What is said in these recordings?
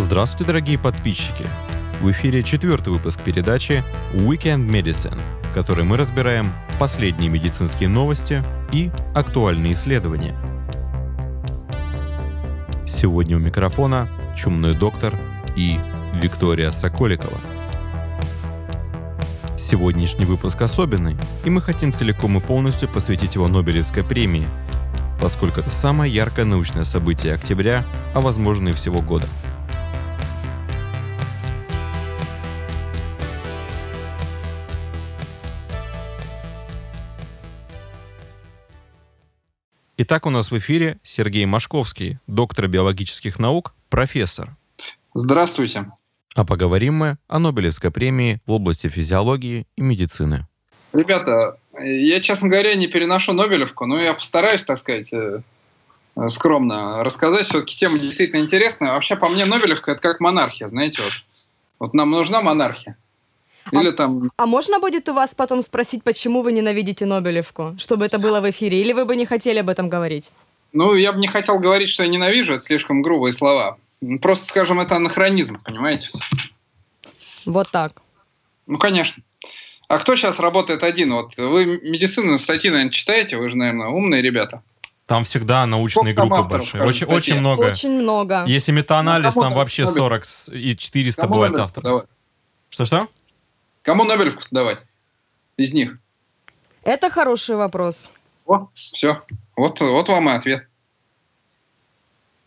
Здравствуйте, дорогие подписчики! В эфире четвертый выпуск передачи Weekend Medicine, в которой мы разбираем последние медицинские новости и актуальные исследования. Сегодня у микрофона чумной доктор и Виктория Соколикова. Сегодняшний выпуск особенный, и мы хотим целиком и полностью посвятить его Нобелевской премии, поскольку это самое яркое научное событие октября, а возможно и всего года – Итак, у нас в эфире Сергей Машковский, доктор биологических наук, профессор. Здравствуйте. А поговорим мы о Нобелевской премии в области физиологии и медицины. Ребята, я, честно говоря, не переношу Нобелевку, но я постараюсь, так сказать, э, скромно рассказать. Все-таки тема действительно интересная. Вообще, по мне, Нобелевка — это как монархия, знаете, вот. Вот нам нужна монархия. Или а, там... а можно будет у вас потом спросить, почему вы ненавидите Нобелевку, чтобы это было в эфире? Или вы бы не хотели об этом говорить? Ну, я бы не хотел говорить, что я ненавижу, это слишком грубые слова. Просто, скажем, это анахронизм, понимаете? Вот так. Ну, конечно. А кто сейчас работает один? Вот вы медицину статьи, наверное, читаете? Вы же, наверное, умные ребята. Там всегда научные Сколько группы большие. Очень, очень много. Очень много. Если метаанализ, ну, там вообще 40 и 400 кому бывает авторов. Что-что? Кому Нобелевку давать из них? Это хороший вопрос. О, все. Вот, вот вам и ответ.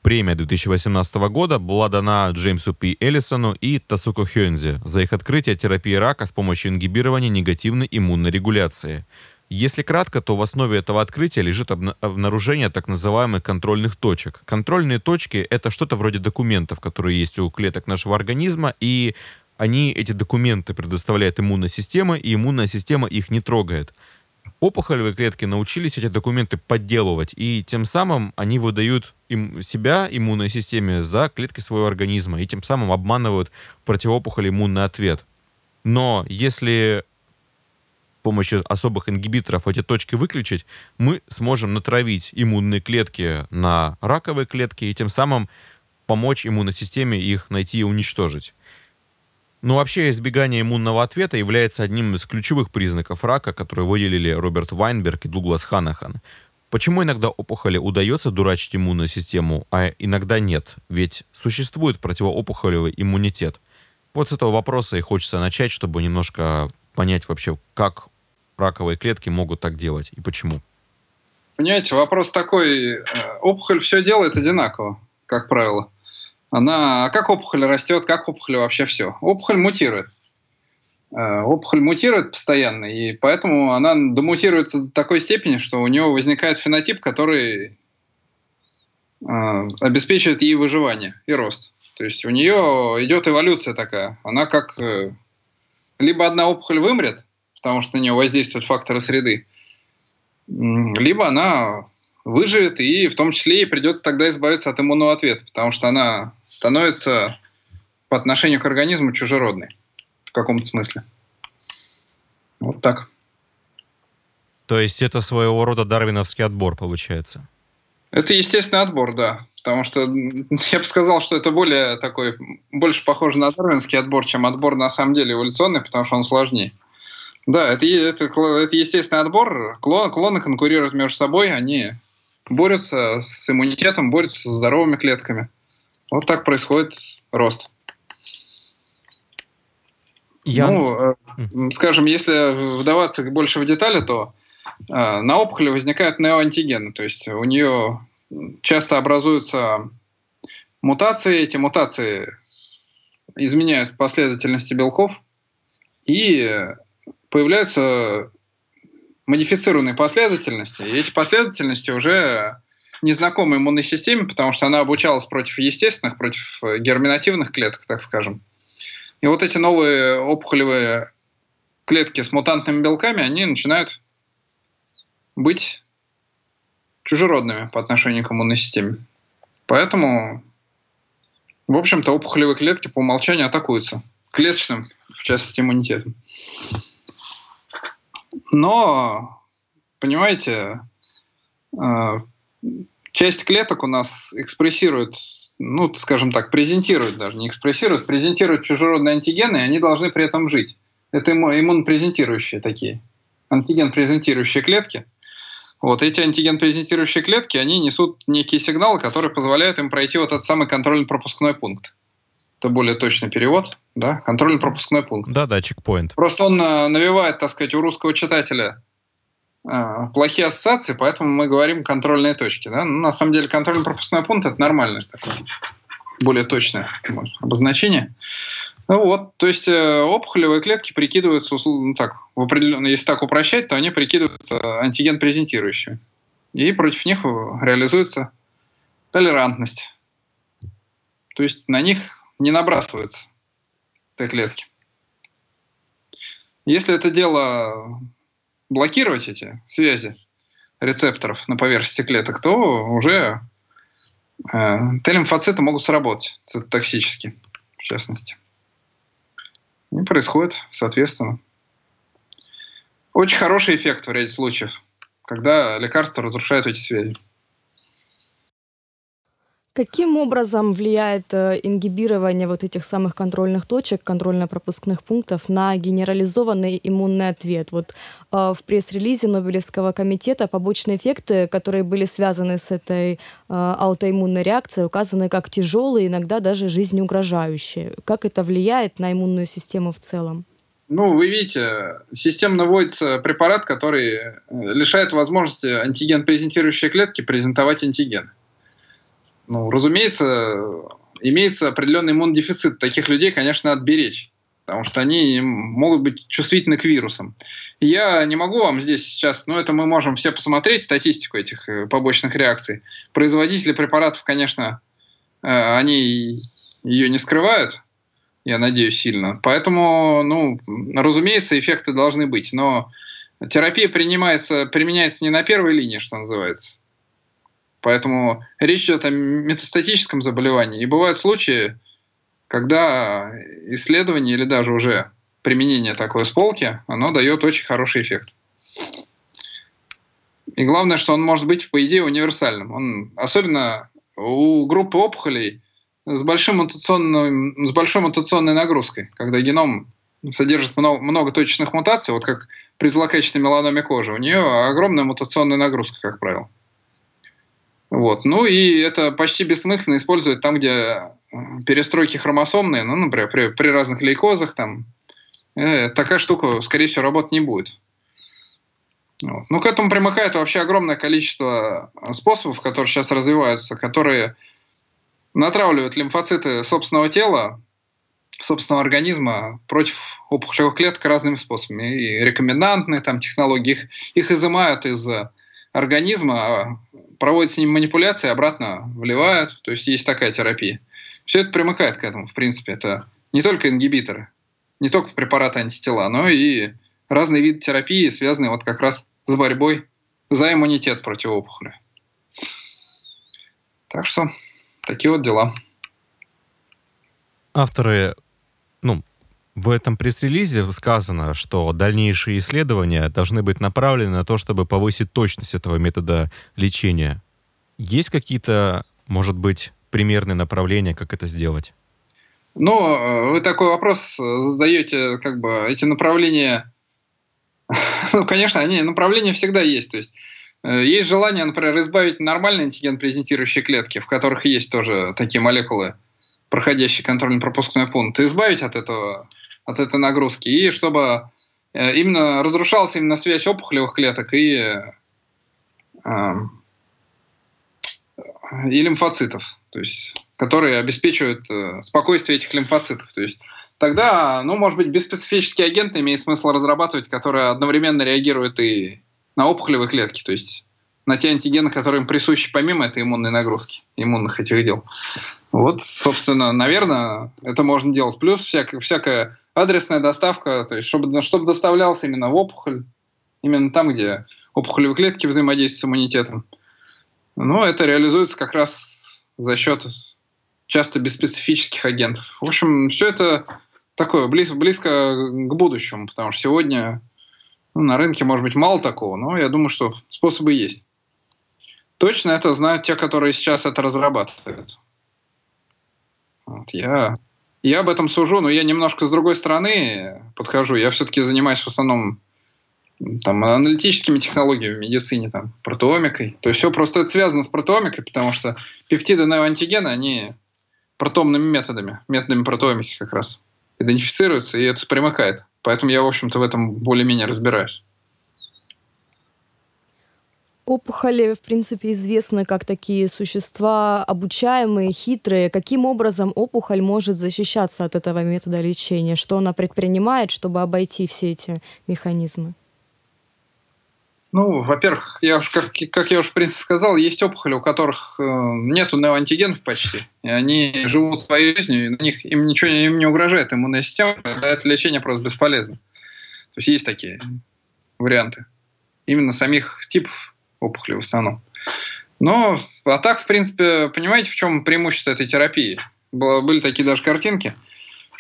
Премия 2018 года была дана Джеймсу П. Эллисону и Тасуко Хёнзе за их открытие терапии рака с помощью ингибирования негативной иммунной регуляции. Если кратко, то в основе этого открытия лежит обнаружение так называемых контрольных точек. Контрольные точки — это что-то вроде документов, которые есть у клеток нашего организма, и они эти документы предоставляют иммунная система, и иммунная система их не трогает. Опухолевые клетки научились эти документы подделывать, и тем самым они выдают им себя, иммунной системе, за клетки своего организма, и тем самым обманывают противоопухоль иммунный ответ. Но если с помощью особых ингибиторов эти точки выключить, мы сможем натравить иммунные клетки на раковые клетки и тем самым помочь иммунной системе их найти и уничтожить. Но вообще избегание иммунного ответа является одним из ключевых признаков рака, которые выделили Роберт Вайнберг и Дуглас Ханахан. Почему иногда опухоли удается дурачить иммунную систему, а иногда нет? Ведь существует противоопухолевый иммунитет. Вот с этого вопроса и хочется начать, чтобы немножко понять вообще, как раковые клетки могут так делать и почему. Понимаете, вопрос такой, э, опухоль все делает одинаково, как правило. Она, а как опухоль растет, как опухоль вообще все? Опухоль мутирует. Э, опухоль мутирует постоянно, и поэтому она домутируется до такой степени, что у нее возникает фенотип, который э, обеспечивает ей выживание и рост. То есть у нее идет эволюция такая. Она как э, либо одна опухоль вымрет, потому что на нее воздействуют факторы среды, либо она выживет, и в том числе ей придется тогда избавиться от иммунного ответа, потому что она становится по отношению к организму чужеродной в каком-то смысле. Вот так. То есть это своего рода дарвиновский отбор получается? Это естественный отбор, да. Потому что я бы сказал, что это более такой, больше похоже на дарвинский отбор, чем отбор на самом деле эволюционный, потому что он сложнее. Да, это, это, это естественный отбор. Клоны, клоны конкурируют между собой, они борются с иммунитетом, борются со здоровыми клетками. Вот так происходит рост. Я... Ну, э, скажем, если вдаваться больше в детали, то э, на опухоли возникают неоантигены, то есть у нее часто образуются мутации, эти мутации изменяют последовательности белков, и появляются модифицированные последовательности. И эти последовательности уже незнакомы иммунной системе, потому что она обучалась против естественных, против э, герминативных клеток, так скажем. И вот эти новые опухолевые клетки с мутантными белками, они начинают быть чужеродными по отношению к иммунной системе. Поэтому, в общем-то, опухолевые клетки по умолчанию атакуются клеточным, в частности, иммунитетом. Но, понимаете, э, часть клеток у нас экспрессирует ну, скажем так, презентируют даже, не экспрессируют, презентируют чужеродные антигены, и они должны при этом жить. Это иммунопрезентирующие такие, антиген-презентирующие клетки. Вот эти антиген-презентирующие клетки, они несут некие сигналы, которые позволяют им пройти вот этот самый контрольно-пропускной пункт. Это более точный перевод, да, контрольно-пропускной пункт. Да-да, чекпоинт. Просто он э, навевает, так сказать, у русского читателя плохие ассоциации, поэтому мы говорим контрольные точки. Да? Ну, на самом деле контрольно-пропускной пункт это нормальное такое, более точное обозначение. Ну вот, то есть э, опухолевые клетки прикидываются, ну так, в если так упрощать, то они прикидываются антиген презентирующими. И против них реализуется толерантность. То есть на них не набрасываются Т-клетки. Если это дело блокировать эти связи рецепторов на поверхности клеток, то уже э, Т-лимфоциты могут сработать токсически, в частности. И происходит, соответственно. Очень хороший эффект в ряде случаев, когда лекарства разрушают эти связи. Каким образом влияет э, ингибирование вот этих самых контрольных точек, контрольно-пропускных пунктов на генерализованный иммунный ответ? Вот э, в пресс-релизе Нобелевского комитета побочные эффекты, которые были связаны с этой э, аутоиммунной реакцией, указаны как тяжелые, иногда даже жизнеугрожающие. Как это влияет на иммунную систему в целом? Ну, вы видите, системно вводится препарат, который лишает возможности антиген-презентирующей клетки презентовать антиген. Ну, разумеется, имеется определенный иммунодефицит. Таких людей, конечно, надо потому что они могут быть чувствительны к вирусам. Я не могу вам здесь сейчас, но это мы можем все посмотреть, статистику этих э, побочных реакций. Производители препаратов, конечно, э, они ее не скрывают, я надеюсь, сильно. Поэтому, ну, разумеется, эффекты должны быть, но терапия принимается, применяется не на первой линии, что называется, Поэтому речь идет о метастатическом заболевании. И бывают случаи, когда исследование или даже уже применение такой сполки, оно дает очень хороший эффект. И главное, что он может быть, по идее, универсальным. Он, особенно у группы опухолей с, большим мутационным, с большой мутационной нагрузкой, когда геном содержит много, много точечных мутаций, вот как при злокачественной меланоме кожи, у нее огромная мутационная нагрузка, как правило. Вот. Ну и это почти бессмысленно использовать там, где э, перестройки хромосомные, ну, например, при, при разных лейкозах, там, э, такая штука, скорее всего, работать не будет. Вот. Ну, к этому примыкает вообще огромное количество способов, которые сейчас развиваются, которые натравливают лимфоциты собственного тела, собственного организма против опухолевых клеток разными способами. И рекомендантные там технологии, их, их изымают из организма, а проводят с ним манипуляции, обратно вливают. То есть есть такая терапия. Все это примыкает к этому, в принципе. Это не только ингибиторы, не только препараты антитела, но и разные виды терапии, связанные вот как раз с борьбой за иммунитет против опухоли. Так что такие вот дела. Авторы ну, в этом пресс-релизе сказано, что дальнейшие исследования должны быть направлены на то, чтобы повысить точность этого метода лечения. Есть какие-то, может быть, примерные направления, как это сделать? Ну, вы такой вопрос задаете, как бы эти направления, ну, конечно, они направления всегда есть. То есть э, есть желание, например, избавить нормальные антиген презентирующие клетки, в которых есть тоже такие молекулы, проходящие контрольно-пропускной пункт, избавить от этого от этой нагрузки, и чтобы э, именно разрушалась именно связь опухолевых клеток и, э, и лимфоцитов, то есть, которые обеспечивают э, спокойствие этих лимфоцитов. То есть тогда, ну, может быть, беспецифический агент имеет смысл разрабатывать, который одновременно реагирует и на опухолевые клетки, то есть на те антигены, которые им присущи помимо этой иммунной нагрузки, иммунных этих дел. Вот, собственно, наверное, это можно делать. Плюс всякая, всякая адресная доставка, то есть чтобы, чтобы доставлялся именно в опухоль, именно там, где опухолевые клетки взаимодействуют с иммунитетом. Но это реализуется как раз за счет часто беспецифических агентов. В общем, все это такое близко, близко к будущему, потому что сегодня ну, на рынке может быть мало такого, но я думаю, что способы есть. Точно это знают те, которые сейчас это разрабатывают. Вот я, я об этом сужу, но я немножко с другой стороны подхожу. Я все-таки занимаюсь в основном там, аналитическими технологиями в медицине, там, протеомикой. То есть все просто это связано с протеомикой, потому что пептиды неоантигены, они протомными методами, методами протеомики как раз идентифицируются, и это примыкает. Поэтому я, в общем-то, в этом более-менее разбираюсь. Опухоли, в принципе, известны как такие существа обучаемые, хитрые. Каким образом опухоль может защищаться от этого метода лечения? Что она предпринимает, чтобы обойти все эти механизмы? Ну, во-первых, я уж, как, как я уже в принципе сказал, есть опухоли, у которых э, нету неоантигенов почти. И они живут своей жизнью, и на них им ничего им не угрожает иммунная система, это лечение просто бесполезно. То есть есть такие варианты. Именно самих типов опухоли в основном. Но, а так, в принципе, понимаете, в чем преимущество этой терапии? Было, были такие даже картинки,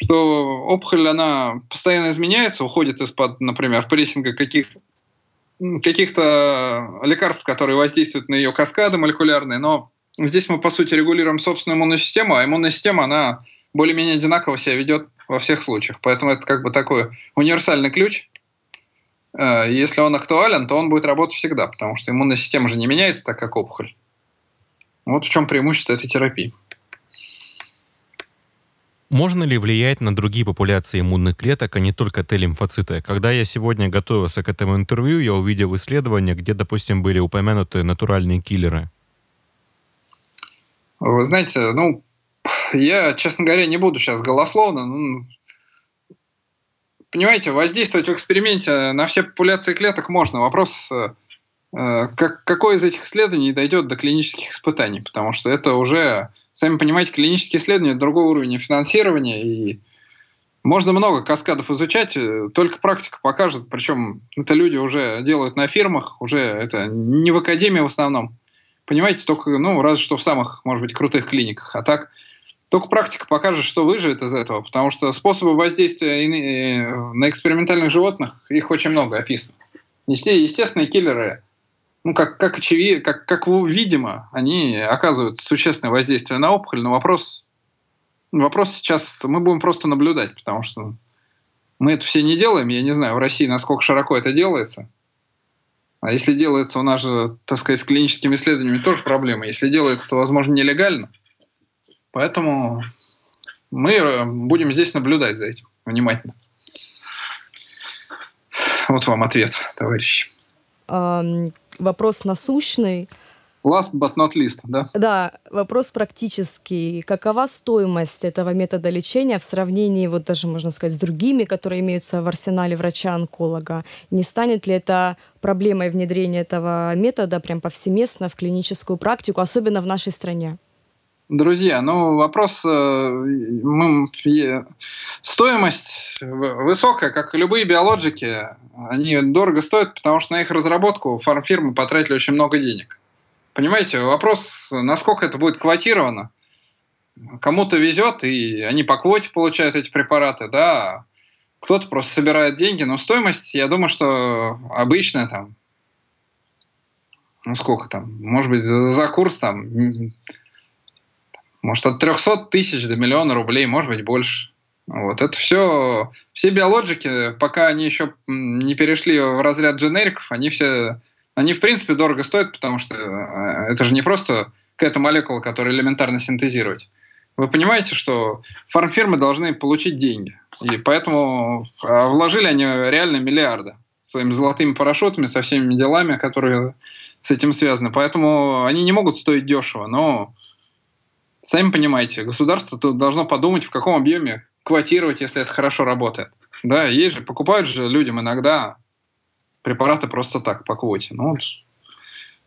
что опухоль, она постоянно изменяется, уходит из-под, например, прессинга каких-то каких-то лекарств, которые воздействуют на ее каскады молекулярные, но здесь мы, по сути, регулируем собственную иммунную систему, а иммунная система, она более-менее одинаково себя ведет во всех случаях. Поэтому это как бы такой универсальный ключ. Э, если он актуален, то он будет работать всегда, потому что иммунная система же не меняется так, как опухоль. Вот в чем преимущество этой терапии. Можно ли влиять на другие популяции иммунных клеток, а не только Т-лимфоциты? Когда я сегодня готовился к этому интервью, я увидел исследования, где, допустим, были упомянуты натуральные киллеры. Вы знаете, ну, я, честно говоря, не буду сейчас голословно. Ну, понимаете, воздействовать в эксперименте на все популяции клеток можно. Вопрос, э, как, какой из этих исследований дойдет до клинических испытаний, потому что это уже Сами понимаете, клинические исследования – это другой уровень финансирования, и можно много каскадов изучать, э, только практика покажет, причем это люди уже делают на фирмах, уже это не в академии в основном. Понимаете, только, ну, разве что в самых, может быть, крутых клиниках. А так, только практика покажет, что выживет из этого, потому что способы воздействия на экспериментальных животных, их очень много описано. Естественные киллеры ну, как, как очевидно, как, как видимо, они оказывают существенное воздействие на опухоль, но вопрос, вопрос сейчас мы будем просто наблюдать, потому что мы это все не делаем. Я не знаю, в России насколько широко это делается. А если делается у нас же, так сказать, с клиническими исследованиями тоже проблема. Если делается, то, возможно, нелегально. Поэтому мы будем здесь наблюдать за этим внимательно. Вот вам ответ, товарищи вопрос насущный. Last but not least, да? Да, вопрос практический. Какова стоимость этого метода лечения в сравнении, вот даже можно сказать, с другими, которые имеются в арсенале врача-онколога? Не станет ли это проблемой внедрения этого метода прям повсеместно в клиническую практику, особенно в нашей стране? Друзья, ну вопрос, э, мы, стоимость высокая, как и любые биологики, они дорого стоят, потому что на их разработку фармфирмы потратили очень много денег. Понимаете, вопрос, насколько это будет квотировано. Кому-то везет, и они по квоте получают эти препараты, да, кто-то просто собирает деньги, но стоимость, я думаю, что обычная там, ну сколько там, может быть, за курс там может, от 300 тысяч до миллиона рублей, может быть, больше. Вот это все, все биологики, пока они еще не перешли в разряд дженериков, они все, они в принципе дорого стоят, потому что э, это же не просто какая-то молекула, которую элементарно синтезировать. Вы понимаете, что фармфирмы должны получить деньги. И поэтому а вложили они реально миллиарды своими золотыми парашютами, со всеми делами, которые с этим связаны. Поэтому они не могут стоить дешево, но Сами понимаете, государство тут должно подумать, в каком объеме квотировать, если это хорошо работает. Да, есть же, покупают же людям иногда препараты просто так, по квоте. Ну,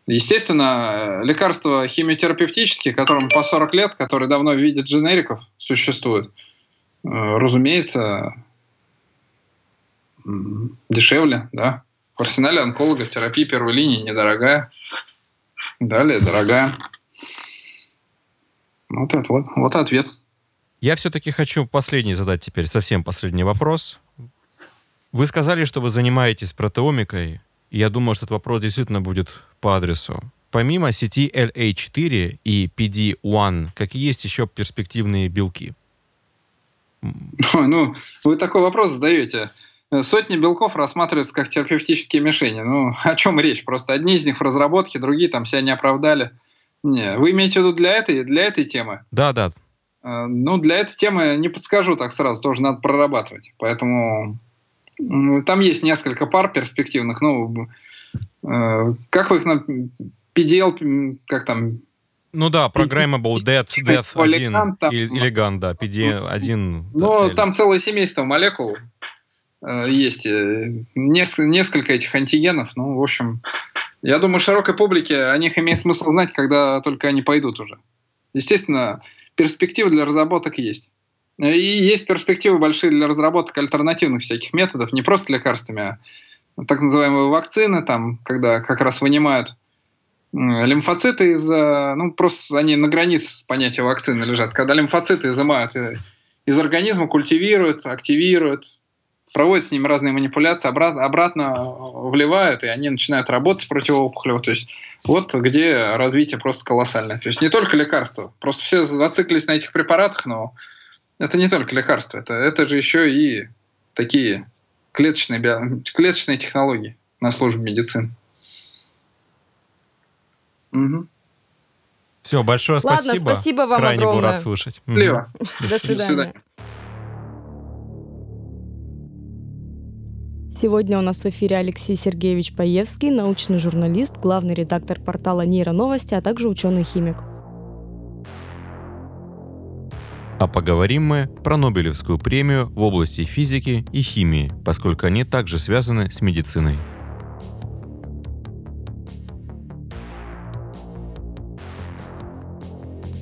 естественно, лекарства химиотерапевтические, которым по 40 лет, которые давно в виде дженериков существуют, э, разумеется, дешевле, да. В арсенале онколога терапия первой линии недорогая. Далее дорогая. Вот это вот, вот ответ. Я все-таки хочу последний задать теперь, совсем последний вопрос. Вы сказали, что вы занимаетесь протеомикой. Я думаю, что этот вопрос действительно будет по адресу. Помимо сети LA4 и PD-1, какие есть еще перспективные белки? Ну, вы такой вопрос задаете. Сотни белков рассматриваются как терапевтические мишени. Ну, о чем речь? Просто одни из них в разработке, другие там себя не оправдали. Не, вы имеете в виду для этой, для этой темы? Да, да. Э, ну, для этой темы не подскажу так сразу, тоже надо прорабатывать. Поэтому там есть несколько пар перспективных. Ну, э, как вы их на PDL, как там, ну да, Programmable Death, Death 1 или GAN, да, PD1. Ну, там целое семейство молекул э, есть, э, несколько этих антигенов. Ну, в общем, я думаю, широкой публике о них имеет смысл знать, когда только они пойдут уже. Естественно, перспективы для разработок есть. И есть перспективы большие для разработок альтернативных всяких методов, не просто лекарствами, а так называемые вакцины, там, когда как раз вынимают лимфоциты из... Ну, просто они на границе понятия вакцины лежат. Когда лимфоциты изымают из организма, культивируют, активируют, проводят с ними разные манипуляции, обратно, обратно вливают, и они начинают работать противоопухолево. То есть вот где развитие просто колоссальное. То есть не только лекарства. Просто все зациклились на этих препаратах, но это не только лекарства. Это, это же еще и такие клеточные, био... клеточные технологии на службе медицины. Угу. Все, большое Ладно, спасибо. спасибо вам Крайне огромное. был рад слышать. Счастливо. До свидания. Сегодня у нас в эфире Алексей Сергеевич Паевский, научный журналист, главный редактор портала Нейроновости, а также ученый-химик. А поговорим мы про Нобелевскую премию в области физики и химии, поскольку они также связаны с медициной.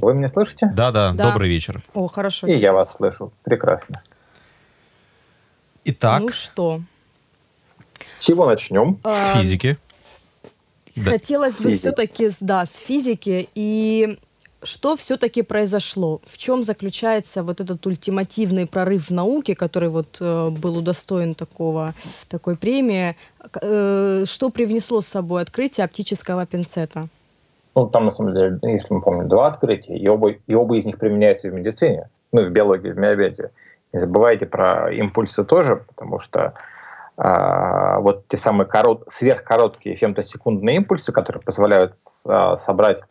Вы меня слышите? Да, да, Да. добрый вечер. О, хорошо. И я сейчас. вас слышу. Прекрасно. Итак, Ну что? С чего начнем? а, физики. Да. Хотелось бы все-таки, да, с физики. И что все-таки произошло? В чем заключается вот этот ультимативный прорыв в науке, который вот э, был удостоен такого, такой премии? Э, что привнесло с собой открытие оптического пинцета? Ну, там, на самом деле, если мы помним, два открытия, и оба, и оба из них применяются в медицине, ну, и в биологии, в миобиологии. Не забывайте про импульсы тоже, потому что вот те самые корот, сверхкороткие фемтосекундные импульсы, которые позволяют а, собрать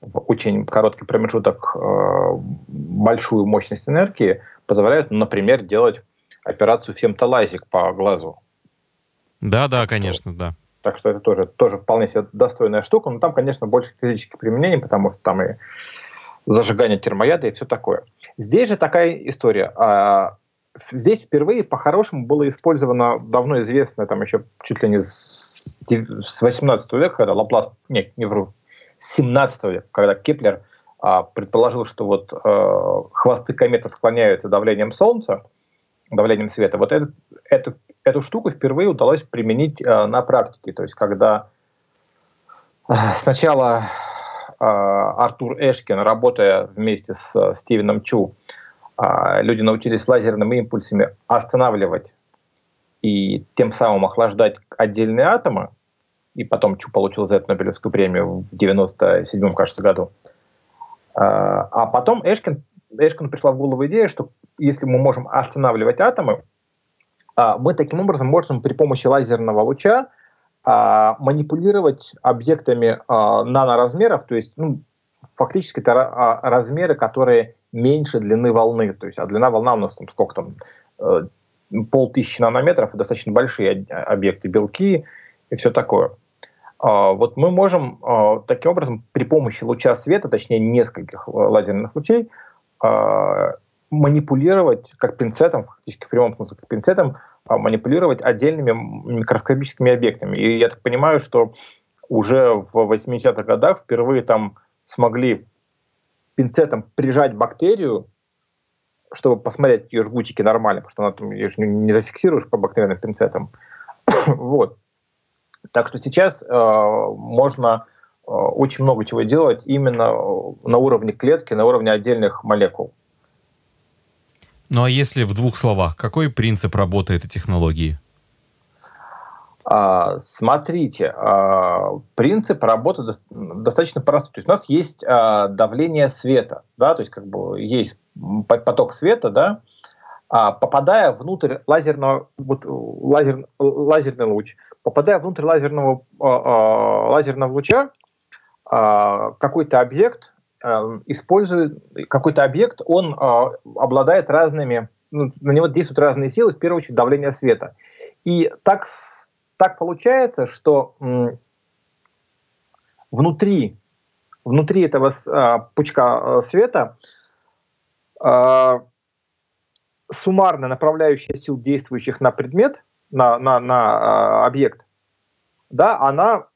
в очень короткий промежуток а, большую мощность энергии, позволяют, например, делать операцию фемтолазик по глазу. Да, да, конечно, да. Так что это тоже, тоже вполне себе достойная штука. Но там, конечно, больше физических применений, потому что там и зажигание термояда и все такое. Здесь же такая история. Здесь впервые по-хорошему было использовано давно известное, там еще чуть ли не с 18 века, когда Лаплас, нет, не вру, с 17 века, когда Кеплер а, предположил, что вот э, хвосты комет отклоняются давлением Солнца, давлением света. Вот этот, эту, эту штуку впервые удалось применить э, на практике. То есть, когда э, сначала э, Артур Эшкин, работая вместе с э, Стивеном Чу, э, люди научились лазерными импульсами останавливать и тем самым охлаждать отдельные атомы, и потом Чу получил за это Нобелевскую премию в 97 кажется, году. А а потом Эшкин, Эшкину пришла в голову идея, что если мы можем останавливать атомы, а, мы таким образом можем при помощи лазерного луча а, манипулировать объектами а, наноразмеров, то есть ну, фактически это ра- а, размеры, которые меньше длины волны. То есть, а длина волна у нас там сколько там, э, полтысячи нанометров, достаточно большие об- объекты, белки и все такое. А, Вот мы можем а, таким образом при помощи луча света, точнее нескольких лазерных лучей, а, манипулировать как пинцетом, фактически в прямом смысле как пинцетом, манипулировать отдельными микроскопическими объектами. И я так понимаю, что уже в 80-х годах впервые там смогли пинцетом прижать бактерию, чтобы посмотреть ее жгутики нормально, потому что она там, ее не зафиксируешь по бактериальным пинцетам. вот. Так что сейчас э, можно э, очень много чего делать именно э, на уровне клетки, на уровне отдельных молекул. Ну а если в двух словах, какой принцип работы этой технологии? А, Смотрите, а, принцип работы дос- достаточно простой. То есть у нас есть а, давление света, да, то есть как бы есть поток света, да, попадая внутрь лазерного, вот, лазер, лазерный луч, попадая внутрь лазерного, лазерного луча, какой-то объект использует, какой-то объект, он обладает разными, ну, на него действуют разные силы, в первую очередь давление света. И так, так получается, что внутри, внутри этого пучка света суммарная направляющая сил, действующих на предмет, на, на, на э, объект, да, она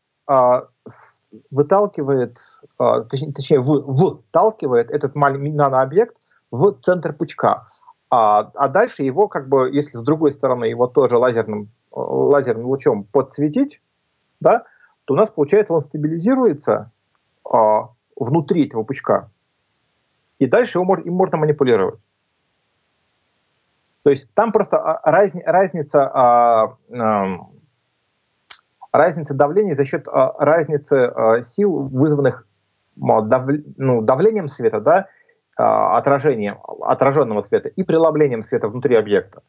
выталкивает, точнее, точнее в, вталкивает этот нанообъект в центр пучка. А, а дальше его, как бы, если с другой стороны его тоже лазерным, лазерным лучом подсветить, да, то у нас получается он стабилизируется э, внутри этого пучка. И дальше его, им можно манипулировать. То есть там просто а, раз, разница, а, разница давления за счет а, разницы сил, вызванных дав, ну, давлением света, да, отражением, отраженного света и преломлением света внутри объекта.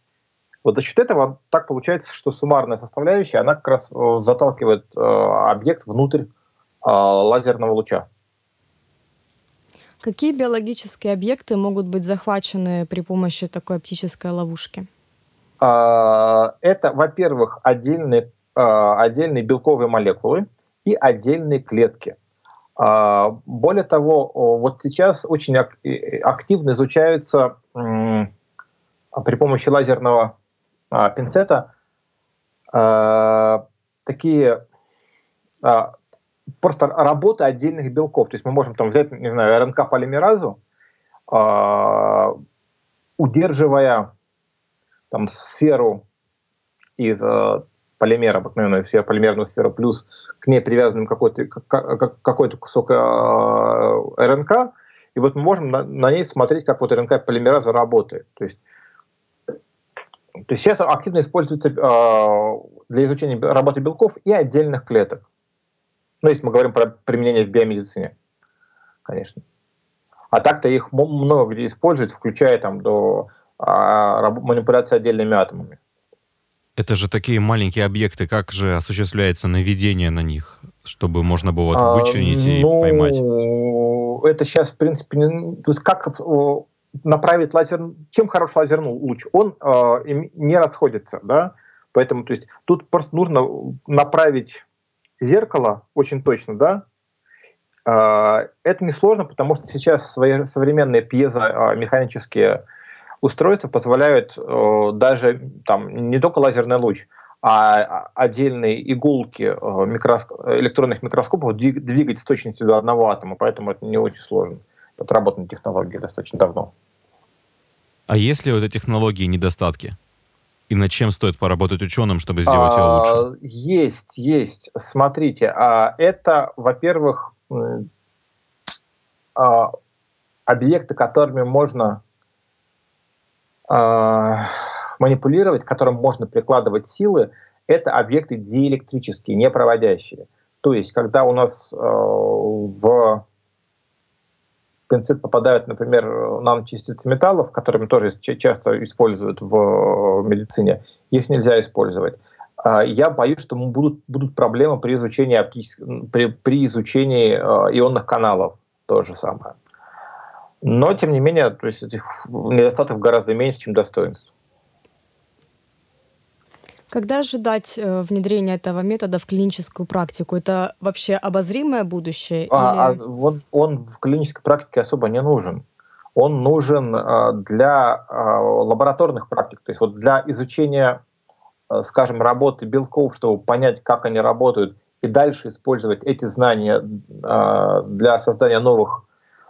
Вот за счет этого так получается, что суммарная составляющая, она как раз э, заталкивает э, объект внутрь лазерного луча. Какие биологические объекты могут быть захвачены при помощи такой оптической ловушки? А, это, во-первых, отдельные, а, отдельные белковые молекулы и отдельные клетки. А, более того, вот сейчас очень активно изучаются при помощи лазерного пинцета такие просто работа отдельных белков. То есть мы можем там взять, не знаю, РНК-полимеразу, э, удерживая там сферу из э, полимера, обыкновенную сферу, полимерную сферу, плюс к ней привязанным какой-то какой кусок э, РНК, и вот мы можем на, на ней смотреть, как вот РНК-полимераза работает. То есть то есть сейчас активно используется э, для изучения работы белков и отдельных клеток. Ну, если мы говорим про применение в биомедицине, конечно. А так-то их много где используют, включая там до а, манипуляции отдельными атомами. Это же такие маленькие объекты, как же осуществляется наведение на них, чтобы можно было вот вычленить а, и ну, поймать? Это сейчас, в принципе, не, то есть как направить лазер, чем хорош лазерный луч? Он э, не расходится, да, поэтому, то есть тут просто нужно направить зеркало очень точно, да, а, это несложно, потому что сейчас свои современные пьезомеханические устройства позволяют даже там, не только лазерный луч, а отдельные иголки микроск... электронных микроскопов двигать с точностью до одного атома, поэтому это не очень сложно. Отработанная технология достаточно давно. А есть ли у этой технологии недостатки? И над чем стоит поработать ученым, чтобы сделать ее лучше? А, есть, есть. Смотрите, а это, во-первых, а, объекты, которыми можно манипулировать, к которым можно прикладывать силы, это объекты диэлектрические, не проводящие. То есть, когда у нас в пинцет попадают, например, наночастицы металлов, которыми тоже часто используют в медицине, их нельзя использовать. А, я боюсь, что будут, будут проблемы при изучении, при, при изучении а, ионных каналов. То же самое. Но, тем не менее, то есть этих недостатков гораздо меньше, чем достоинств. Когда ожидать э, внедрения этого метода в клиническую практику? Это вообще обозримое будущее? А, или... а, он, он в клинической практике особо не нужен. Он нужен а, для а, лабораторных практик, то есть вот для изучения, скажем, работы белков, чтобы понять, как они работают, и дальше использовать эти знания для создания новых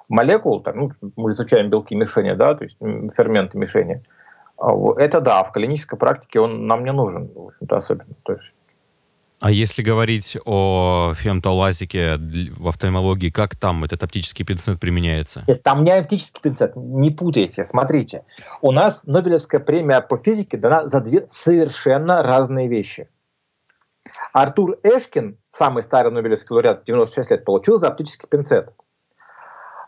молекул. Так, ну, мы изучаем белки мишени, да, то есть ферменты мишени. А это да, в клинической практике он нам не нужен, в общем-то, особенно. То есть, а если говорить о фемтолазике в офтальмологии, как там этот оптический пинцет применяется? Нет, там не оптический пинцет, не путайте. Смотрите, у нас Нобелевская премия по физике дана за две совершенно разные вещи. Артур Эшкин, самый старый Нобелевский лауреат, 96 лет, получил за оптический пинцет.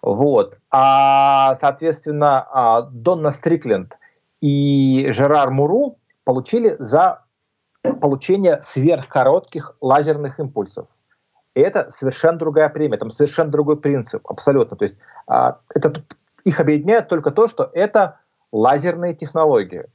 Вот. А, соответственно, а, Донна Стрикленд и Жерар Муру получили за получение сверхкоротких лазерных импульсов. И это совершенно другая премия, там совершенно другой принцип, абсолютно. То есть а, это, их объединяет только то, что это лазерные технологии.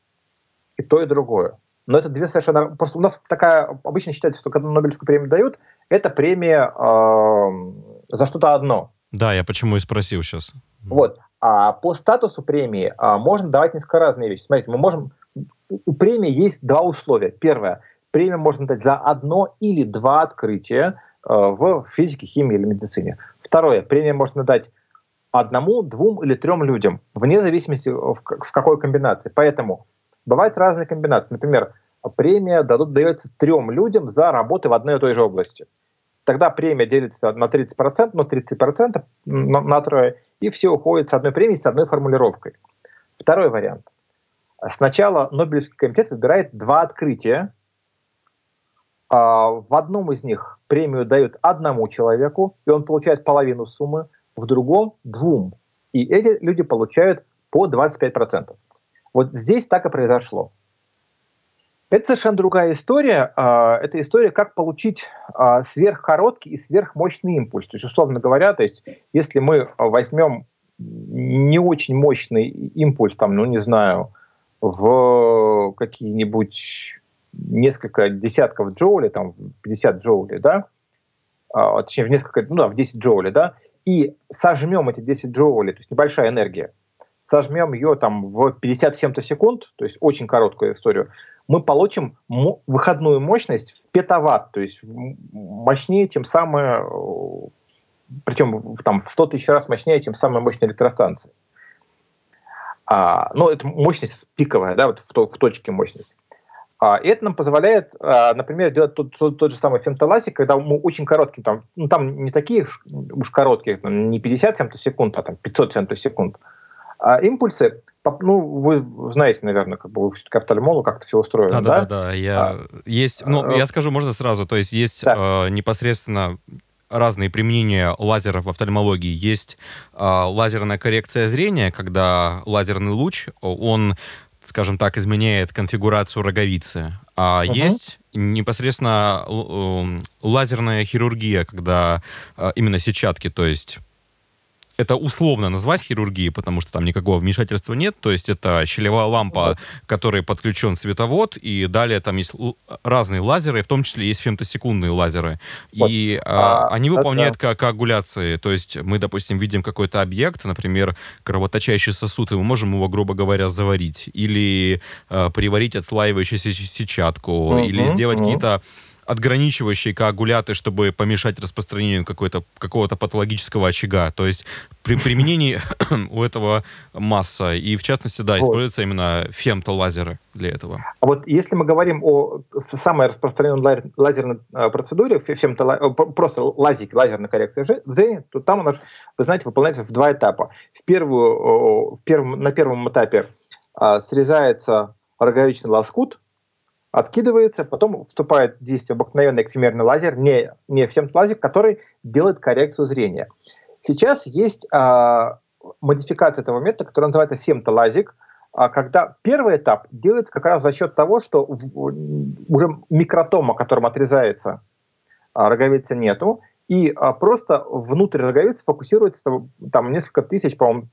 И то, и другое. Но это две совершенно... Просто у нас такая... Обычно считается, что когда Нобелевскую премию дают, это премия э, за что-то одно. Да, я почему и спросил сейчас. Вот. А по статусу премии а, можно давать несколько разные вещи. Смотрите, мы можем... У премии есть два условия. Первое. Премию можно дать за одно или два открытия э, в физике, химии или медицине. Второе. Премию можно дать одному, двум или трем людям, вне зависимости в, в какой комбинации. Поэтому бывают разные комбинации. Например, премия дадут, дается трем людям за работы в одной и той же области. Тогда премия делится на 30%, но 30% на, на трое, и все уходит с одной премией, с одной формулировкой. Второй вариант. Сначала Нобелевский комитет выбирает два открытия. А, в одном из них премию дают одному человеку, и он получает половину суммы, в другом – двум. И эти люди получают по 25%. Вот здесь так и произошло. Это совершенно другая история. А, это история, как получить а, сверхкороткий и сверхмощный импульс. То есть, условно говоря, то есть, если мы возьмем не очень мощный импульс, там, ну не знаю, в какие-нибудь несколько десятков джоулей, там 50 джоулей, да, а, точнее в несколько, ну да, в 10 джоулей, да, и сожмем эти 10 джоулей, то есть небольшая энергия, сожмем ее там в 50 чем-то секунд, то есть очень короткую историю, мы получим выходную мощность в петаватт, то есть мощнее, чем самая, причем там в 100 тысяч раз мощнее, чем самая мощная электростанция. А, ну, это мощность пиковая, да, вот в, в точке мощность. А, и это нам позволяет, а, например, делать тот, тот, тот же самый фемтоласик, когда мы очень коротким, там, ну, там не такие уж короткие, не 50 секунд, а там 500 секунд, а импульсы, ну, вы знаете, наверное, как бы вы все-таки офтальмолог, как это все устроено, да? Да, да, да. Я, а, есть, ну, а, я скажу, можно сразу, то есть есть да. э, непосредственно разные применения лазеров в офтальмологии. Есть э, лазерная коррекция зрения, когда лазерный луч, он скажем так, изменяет конфигурацию роговицы. А угу. есть непосредственно э, лазерная хирургия, когда э, именно сетчатки, то есть это условно назвать хирургией, потому что там никакого вмешательства нет. То есть это щелевая лампа, к которой подключен световод, и далее там есть разные лазеры, в том числе есть фемтосекундные лазеры. Вот. И а, а, они выполняют это... коагуляции. То есть мы, допустим, видим какой-то объект, например, кровоточащий сосуд, и мы можем его, грубо говоря, заварить. Или а, приварить отслаивающуюся сетчатку, или сделать какие-то отграничивающие коагуляты, чтобы помешать распространению какого-то патологического очага. То есть при применении у этого масса. И в частности, да, вот. используются именно фемтолазеры для этого. А вот если мы говорим о самой распространенной лазерной а, процедуре, фемтола... просто лазик, лазерная коррекция зрения, то там у нас, вы знаете, выполняется в два этапа. В первую, в первом, на первом этапе а, срезается роговичный лоскут, откидывается, потом вступает в действие обыкновенный эксимерный лазер, не, не фемт-лазер, который делает коррекцию зрения. Сейчас есть а, модификация этого метода, которая называется фемтолазик, а, когда первый этап делается как раз за счет того, что в, уже микротома, которым отрезается а, роговицы, нету, и а, просто внутрь роговицы фокусируется там несколько тысяч, по-моему,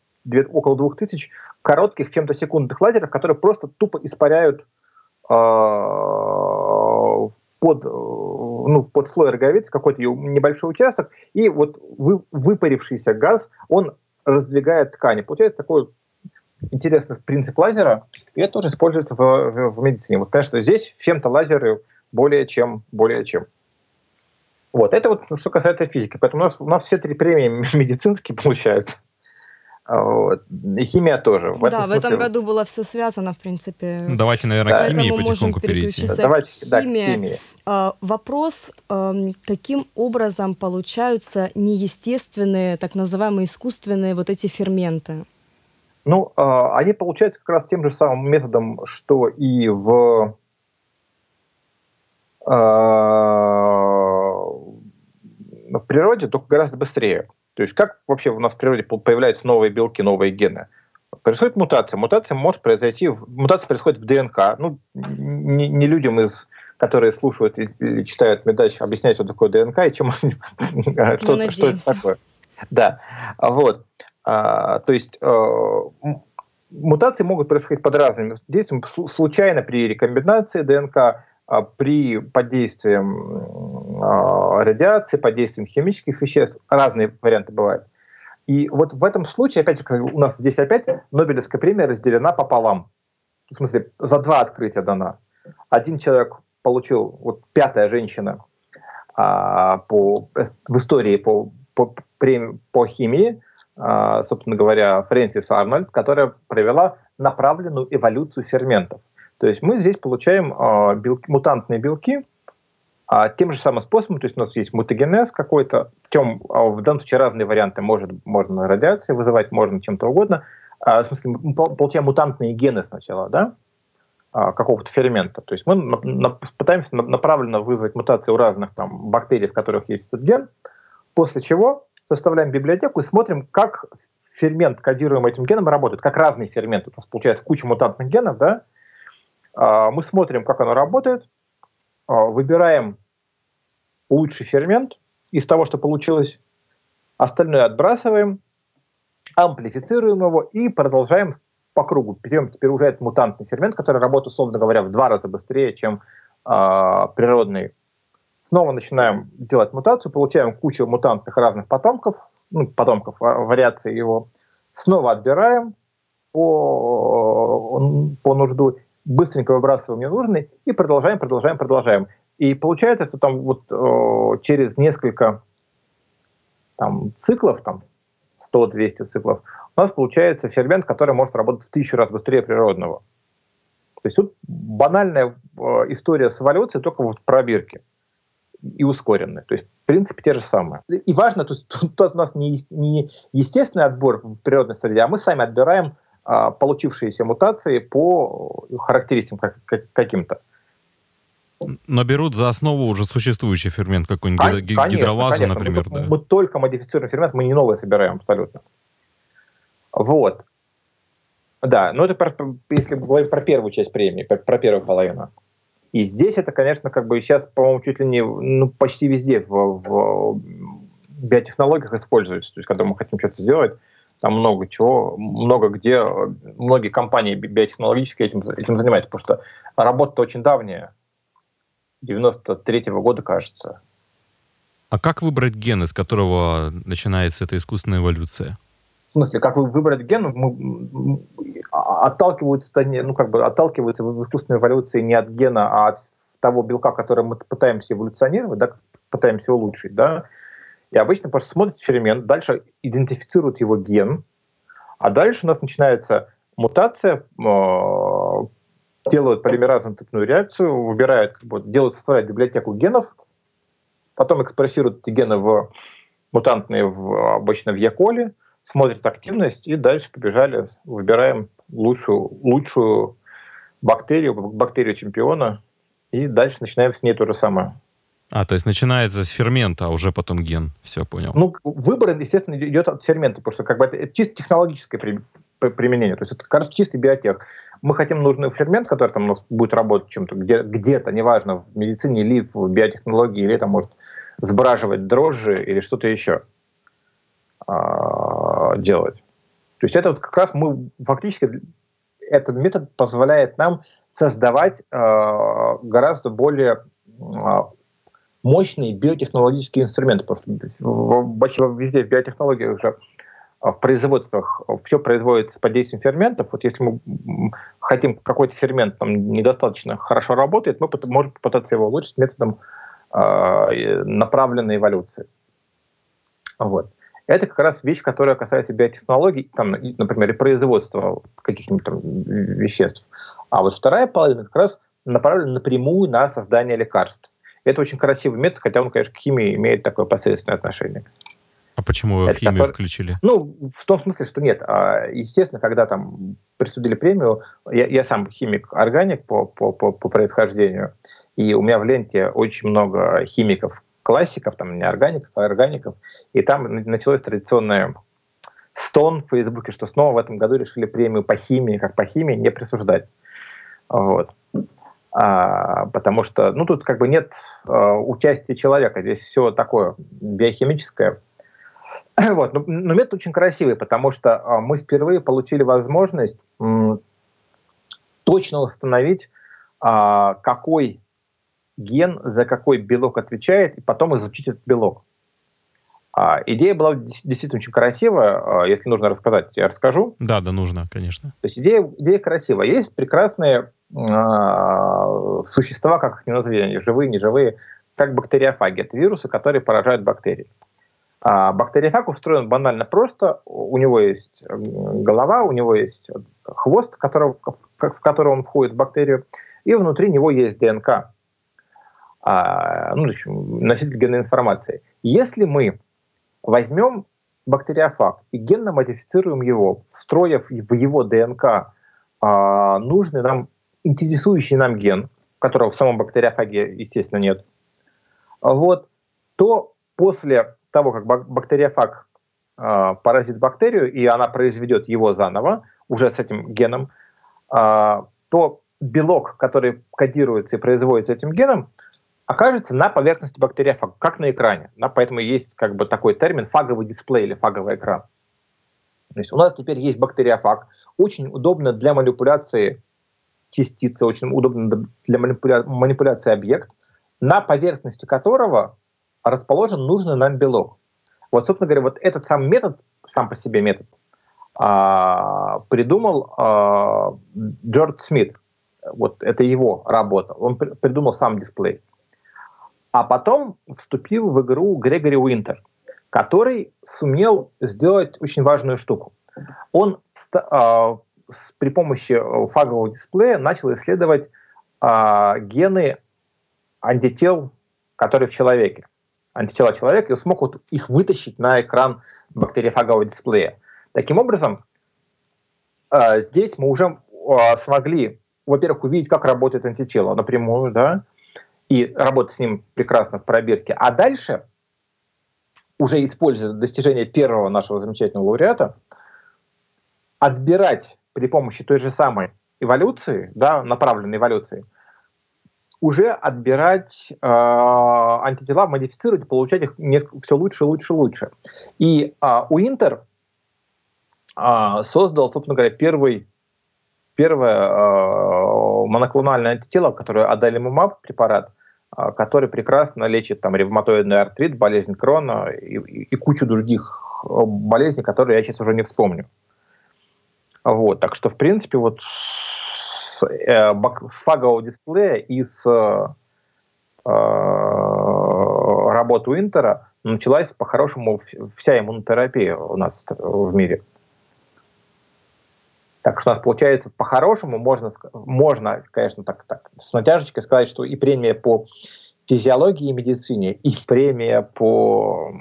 около двух тысяч коротких фемтосекундных лазеров, которые просто тупо испаряют Э, под, ну, под слой роговицы какой-то небольшой участок, и вот вы, выпарившийся газ, он раздвигает ткани. Получается такой интересный принцип лазера, и это тоже используется в, в, в медицине. Вот, конечно, здесь чем-то лазеры более чем, более чем. Вот, это вот что касается физики. Поэтому у нас, у нас все три премии медицинские получаются. А, вот. И химия тоже. В да, этом в этом году было все связано, в принципе. Давайте, наверное, да. к химии потихоньку перейти. Да, давайте, да, к химии. А, вопрос, каким образом получаются неестественные, так называемые искусственные вот эти ферменты? Ну, а, они получаются как раз тем же самым методом, что и в в природе, только гораздо быстрее. То есть как вообще у нас в природе появляются новые белки, новые гены? Происходит мутация. Мутация может произойти... Мутация происходит в ДНК. Ну, не, не людям, из, которые слушают или читают медач, объяснять, что такое ДНК и чем, что, что это такое. Да. Вот. А, то есть э, мутации могут происходить под разными действиями. Случайно при рекомбинации ДНК, при подействии а, радиации, под действием химических веществ. Разные варианты бывают. И вот в этом случае, опять же, у нас здесь опять Нобелевская премия разделена пополам. В смысле, за два открытия дана. Один человек получил, вот пятая женщина а, по, в истории по, по, по химии, а, собственно говоря, Фрэнсис Арнольд, которая провела направленную эволюцию ферментов. То есть мы здесь получаем а, белки, мутантные белки а, тем же самым способом, то есть у нас есть мутагенез какой-то, в, тем, в данном случае разные варианты, может, можно радиацией вызывать, можно чем-то угодно. В смысле, мы получаем мутантные гены сначала, да, какого-то фермента. То есть мы на, на, пытаемся направленно вызвать мутации у разных там, бактерий, в которых есть этот ген, после чего составляем библиотеку и смотрим, как фермент, кодируемый этим геном, работает, как разные ферменты. У нас получается куча мутантных генов, да? А, мы смотрим, как оно работает, а, выбираем лучший фермент из того, что получилось, остальное отбрасываем, амплифицируем его и продолжаем по кругу. Берем теперь уже этот мутантный фермент, который работает, условно говоря, в два раза быстрее, чем э, природный. Снова начинаем делать мутацию, получаем кучу мутантных разных потомков, ну, потомков, вариаций его, снова отбираем по, по нужду, быстренько выбрасываем ненужный и продолжаем, продолжаем, продолжаем. И получается, что там вот о, через несколько там, циклов, там 100-200 циклов, у нас получается фермент, который может работать в тысячу раз быстрее природного. То есть тут банальная э, история с эволюцией только вот в пробирке и ускоренные. То есть, в принципе, те же самые. И важно, то есть тут у нас не, не естественный отбор в природной среде, а мы сами отбираем получившиеся мутации по характеристикам как, как, каким-то. Но берут за основу уже существующий фермент, какой-нибудь конечно, гидролазу, конечно. например. Мы, да. мы только модифицируем фермент, мы не новые собираем абсолютно. Вот. Да, но это про, если говорить про первую часть премии, про, про первую половину. И здесь это, конечно, как бы сейчас, по-моему, чуть ли не ну, почти везде в, в биотехнологиях используется. То есть, когда мы хотим что-то сделать, там много чего, много где, многие компании биотехнологические этим, этим занимаются, потому что работа очень давняя, 93-го года, кажется. А как выбрать ген, из которого начинается эта искусственная эволюция? В смысле, как выбрать ген, мы, отталкиваются, ну, как бы отталкиваются в искусственной эволюции не от гена, а от того белка, который мы пытаемся эволюционировать, да, пытаемся улучшить, да, и обычно просто смотрят фермент, дальше идентифицируют его ген, а дальше у нас начинается мутация, э, делают полимеразную цепную реакцию, выбирают, делают, составляют библиотеку генов, потом экспрессируют эти гены в мутантные в, обычно в Яколе, смотрит активность, и дальше побежали, выбираем лучшую, лучшую бактерию, бактерию чемпиона, и дальше начинаем с ней то же самое. А, то есть начинается с фермента, а уже потом ген. Все, понял. Ну, выбор, естественно, идет от фермента, потому что как бы это, это чисто технологическое при, при, применение. То есть это, кажется, чистый биотех. Мы хотим нужный фермент, который там у нас будет работать чем-то где, где-то, неважно, в медицине или в биотехнологии, или это может сбраживать дрожжи или что-то еще. А, делать. То есть это вот как раз мы фактически этот метод позволяет нам создавать э, гораздо более э, мощные биотехнологические инструменты. Потому что везде в биотехнологиях уже в производствах все производится под действием ферментов. Вот если мы хотим какой-то фермент там недостаточно хорошо работает, мы можем попытаться его улучшить методом э, направленной эволюции. Вот. Это как раз вещь, которая касается биотехнологий, там, например, и производства каких-нибудь там веществ. А вот вторая половина как раз направлена напрямую на создание лекарств. Это очень красивый метод, хотя он, конечно, к химии имеет такое посредственное отношение. А почему вы это в химию который... включили? Ну, в том смысле, что нет. А, естественно, когда там присудили премию, я, я сам химик-органик по, по, по, по происхождению, и у меня в ленте очень много химиков, классиков, там не органиков, а органиков, и там началось традиционное стон в Фейсбуке, что снова в этом году решили премию по химии, как по химии, не присуждать. Вот. А, потому что, ну, тут как бы нет а, участия человека, здесь все такое биохимическое. Вот. Но, но метод очень красивый, потому что а, мы впервые получили возможность точно установить, какой ген за какой белок отвечает, и потом изучить этот белок. А, идея была действительно очень красивая. Если нужно рассказать, я расскажу. Да, да, нужно, конечно. То есть идея, идея красивая. Есть прекрасные существа, как их не назови, живые, неживые, как бактериофаги. Это вирусы, которые поражают бактерии. А бактериофаг устроен банально просто. У него есть голова, у него есть хвост, в который он входит в бактерию, и внутри него есть ДНК, а, ну, носитель генной информации. Если мы возьмем бактериофаг и генно модифицируем его, встроив в его ДНК а, нужный нам, интересующий нам ген, которого в самом бактериофаге, естественно, нет, вот, то после того, как бактериофаг а, поразит бактерию, и она произведет его заново, уже с этим геном, а, то белок, который кодируется и производится этим геном, окажется на поверхности бактериофага, как на экране. Да, поэтому есть как бы такой термин фаговый дисплей или фаговый экран. То есть у нас теперь есть бактериофаг, очень удобно для манипуляции частицы, очень удобно для манипуля... манипуляции объект, на поверхности которого расположен нужный нам белок. Вот, собственно говоря, вот этот сам метод, сам по себе метод, а, придумал а, Джордж Смит. Вот это его работа. Он при, придумал сам дисплей. А потом вступил в игру Грегори Уинтер, который сумел сделать очень важную штуку. Он с, при помощи фагового дисплея начал исследовать э, гены антител, которые в человеке. Антитела человека, и смог вот их вытащить на экран бактериофагового дисплея. Таким образом, э, здесь мы уже э, смогли, во-первых, увидеть, как работает антитело напрямую, да, и работать с ним прекрасно в пробирке. А дальше, уже используя достижения первого нашего замечательного лауреата, отбирать при помощи той же самой эволюции, да, направленной эволюции, уже отбирать э, антитела, модифицировать, получать их все лучше, лучше, лучше. И э, Уинтер э, создал, собственно говоря, первый, первое э, моноклональное антитело, которое адалимумаб препарат, а, который прекрасно лечит там ревматоидный артрит, болезнь Крона и, и, и кучу других э, болезней, которые я сейчас уже не вспомню. Вот, так что, в принципе, вот с, э, с фагового дисплея и с э, работы Интера началась по-хорошему вся иммунотерапия у нас в мире. Так что у нас получается по-хорошему можно, можно, конечно, так, так с натяжечкой сказать, что и премия по физиологии и медицине, и премия по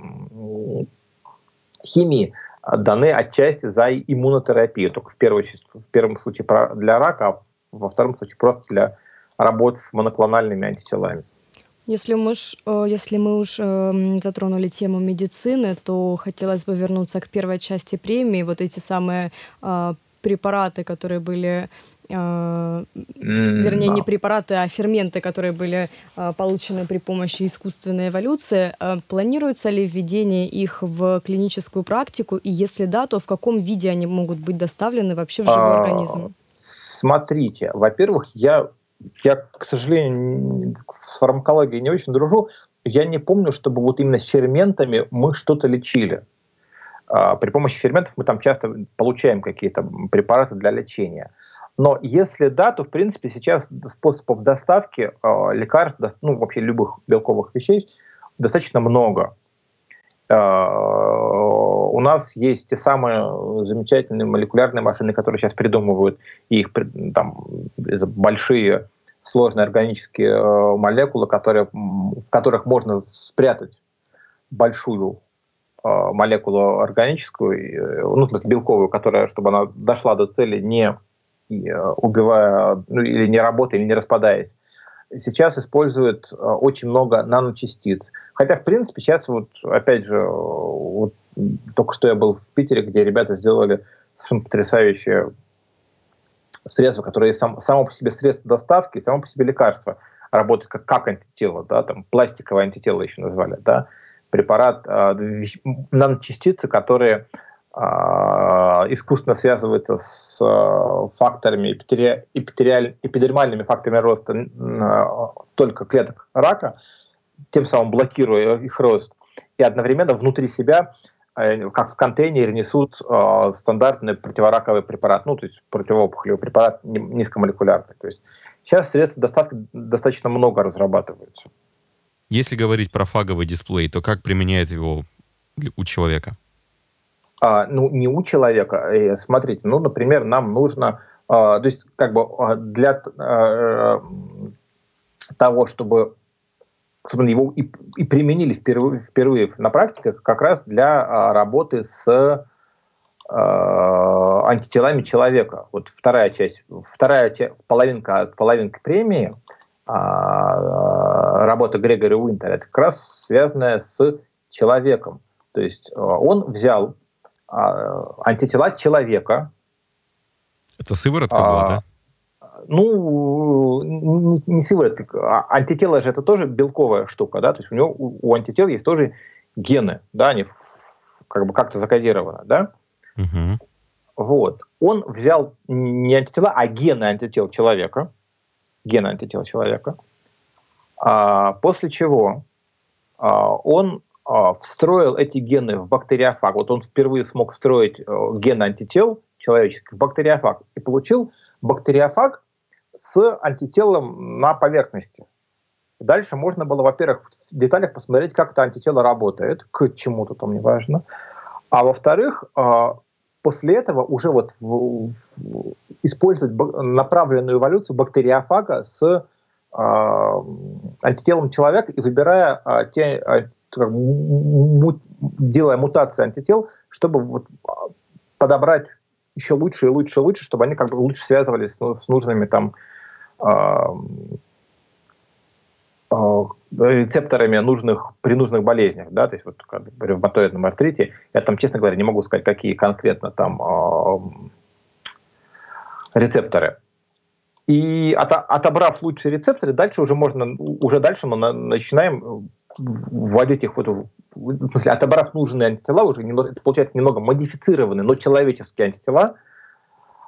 химии даны отчасти за иммунотерапию, только в, первую, в первом случае для рака, а во втором случае просто для работы с моноклональными антителами. Если мы, уж, э, если мы уж эм, затронули тему медицины, то хотелось бы вернуться к первой части премии. Вот эти самые э, препараты, которые были mm, вернее, да. не препараты, а ферменты, которые были э, получены при помощи искусственной эволюции. Э, планируется ли введение их в клиническую практику? И если да, то в каком виде они могут быть доставлены вообще в живой а, организм? Смотрите, во-первых, я, я, к сожалению, с фармакологией не очень дружу. Я не помню, чтобы вот именно с ферментами мы что-то лечили. А, при помощи ферментов мы там часто получаем какие-то препараты для лечения. Но если да, то в принципе сейчас способов доставки э, лекарств, ну вообще любых белковых вещей достаточно много. Э, у нас есть те самые замечательные молекулярные машины, которые сейчас придумывают, и их там большие сложные органические э, молекулы, которые, в которых можно спрятать большую молекулу органическую, э, ну, в смысле белковую, которая, чтобы она дошла до цели, не э, убивая, ну, или не работая, или не распадаясь. Сейчас используют очень много наночастиц. Хотя, в принципе, сейчас вот, опять же, вот только что я был в Питере, где ребята сделали совершенно потрясающее средство, которое сам, само по себе средство доставки, само по себе лекарство, работает как, как антитело, да, там пластиковое антитело еще назвали, да, препарат, э, наночастицы, которые э, искусственно связываются с э, факторами, эпидермальными факторами роста только клеток рака, тем самым блокируя их рост, и одновременно внутри себя Э, как в контейнере несут стандартный противораковый препарат, ну, то есть противоопухолевый препарат низкомолекулярный. То есть сейчас средств доставки достаточно много разрабатываются. Если говорить про фаговый дисплей, то как применяет его у человека? А, ну, не у человека. Э, смотрите, ну, например, нам нужно, а, то есть как бы а, для а, того, чтобы его и, и применили впервые, впервые на практике как раз для а, работы с а, антителами человека. Вот вторая часть, вторая половинка, половинка премии работа Грегори Уинтера, это как раз связанная с человеком. То есть а, он взял а, антитела человека. Это сыворотка а, была, да? Ну, не, не сыворотка. А антитела же это тоже белковая штука, да, то есть у него, у, у антител есть тоже гены, да, они как бы как-то закодированы, да. Угу. Вот. Он взял не антитела, а гены антител человека, гены антител человека, а, после чего а, он а, встроил эти гены в бактериофаг. Вот он впервые смог встроить а, гены антител человеческих в бактериофаг и получил бактериофаг, с антителом на поверхности. Дальше можно было, во-первых, в деталях посмотреть, как это антитело работает, к чему-то там неважно. А во-вторых, после этого уже вот в, в, использовать направленную эволюцию бактериофага с э, антителом человека и выбирая э, те, му, делая мутации антител, чтобы вот подобрать еще лучше и лучше и лучше, чтобы они как бы лучше связывались ну, с нужными там рецепторами нужных при нужных болезнях, да, то есть вот при ревматоидном артрите, я там, честно говоря, не могу сказать, какие конкретно там э, рецепторы. И от, отобрав лучшие рецепторы, дальше уже можно, уже дальше мы на, начинаем вводить их в в смысле, отобрав нужные антитела, уже немного, получается немного модифицированные, но человеческие антитела,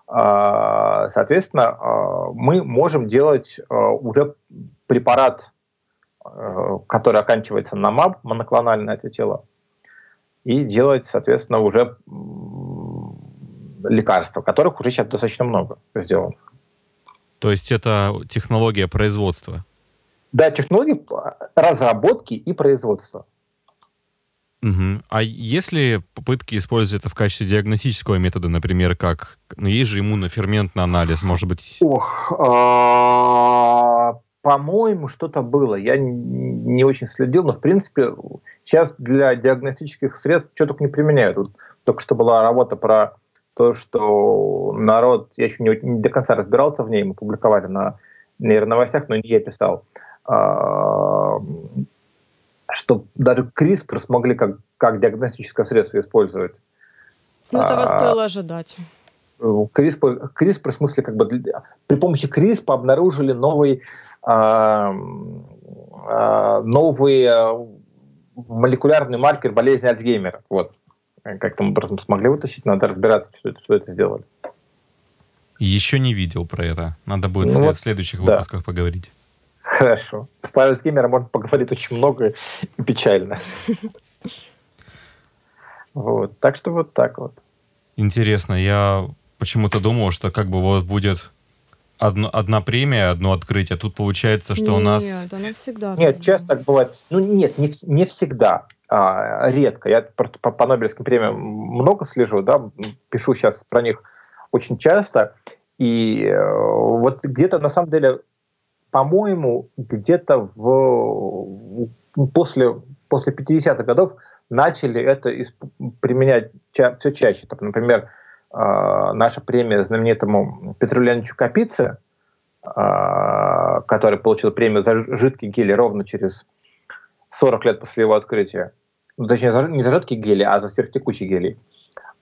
а, соответственно, а, мы можем делать а, уже препарат, который оканчивается на МАБ, моноклональное антитело, и делать, соответственно, уже лекарства, которых уже сейчас достаточно много сделано. То есть это технология производства? Да, технологии разработки и производства. Угу. А если попытки использовать это в качестве диагностического метода, например, как, ну, есть же иммуноферментный анализ, может быть? Ох, а, по-моему, что-то было. Я не очень следил, но, в принципе, сейчас для диагностических средств что только не применяют. Вот только что была работа про то, что народ, я еще не, не до конца разбирался в ней, мы публиковали на нейроновостях, но не я писал, а, что даже CRISPR смогли как, как диагностическое средство использовать. Ну, этого а, стоило ожидать. CRISPR, CRISPR в смысле как бы для, при помощи CRISPR обнаружили новый, а, а, новый а, молекулярный маркер болезни Альцгеймера. Вот. Как-то образом смогли вытащить, надо разбираться, что это, что это сделали. Еще не видел про это. Надо будет ну, в следующих выпусках да. поговорить. Хорошо. С Павел Геймера можно поговорить очень много и печально. Вот. Так что вот так вот. Интересно, я почему-то думал, что как бы вот будет одно, одна премия, одно открытие. Тут получается, что нет, у нас... Нет, она всегда. Нет, часто так бывает. Ну нет, не, не всегда. А, редко. Я просто по, по Нобелевским премиям много слежу, да, пишу сейчас про них очень часто. И э, вот где-то на самом деле по-моему, где-то в, после, после 50-х годов начали это исп, применять ча, все чаще. Так, например, э, наша премия знаменитому Петру Леонидовичу Капице, э, который получил премию за жидкий гелий ровно через 40 лет после его открытия. ну, точнее, не за жидкий гелий, а за сверхтекучий гелий,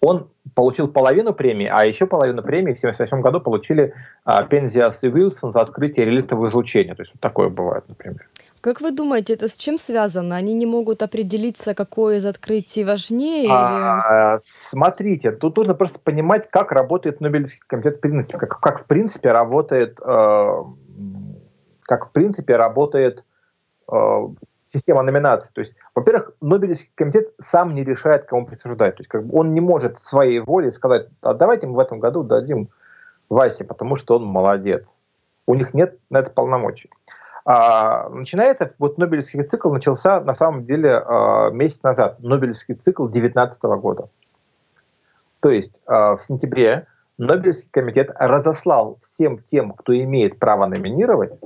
он получил половину премии, а еще половину премии в 1978 году получили а, Пензиас и Уилсон за открытие реликтового излучения. То есть вот такое бывает, например. Как вы думаете, это с чем связано? Они не могут определиться, какое из открытий важнее? А, или... Смотрите, тут нужно просто понимать, как работает Нобелевский комитет в принципе, как, как в принципе работает, э, как в принципе работает э, система номинаций. То есть, во-первых, Нобелевский комитет сам не решает, кому присуждать. То есть, как бы он не может своей волей сказать, а давайте мы в этом году дадим Васе, потому что он молодец. У них нет на это полномочий. А, начинается, вот Нобелевский цикл начался на самом деле а, месяц назад, Нобелевский цикл 2019 года. То есть а, в сентябре Нобелевский комитет разослал всем тем, кто имеет право номинировать,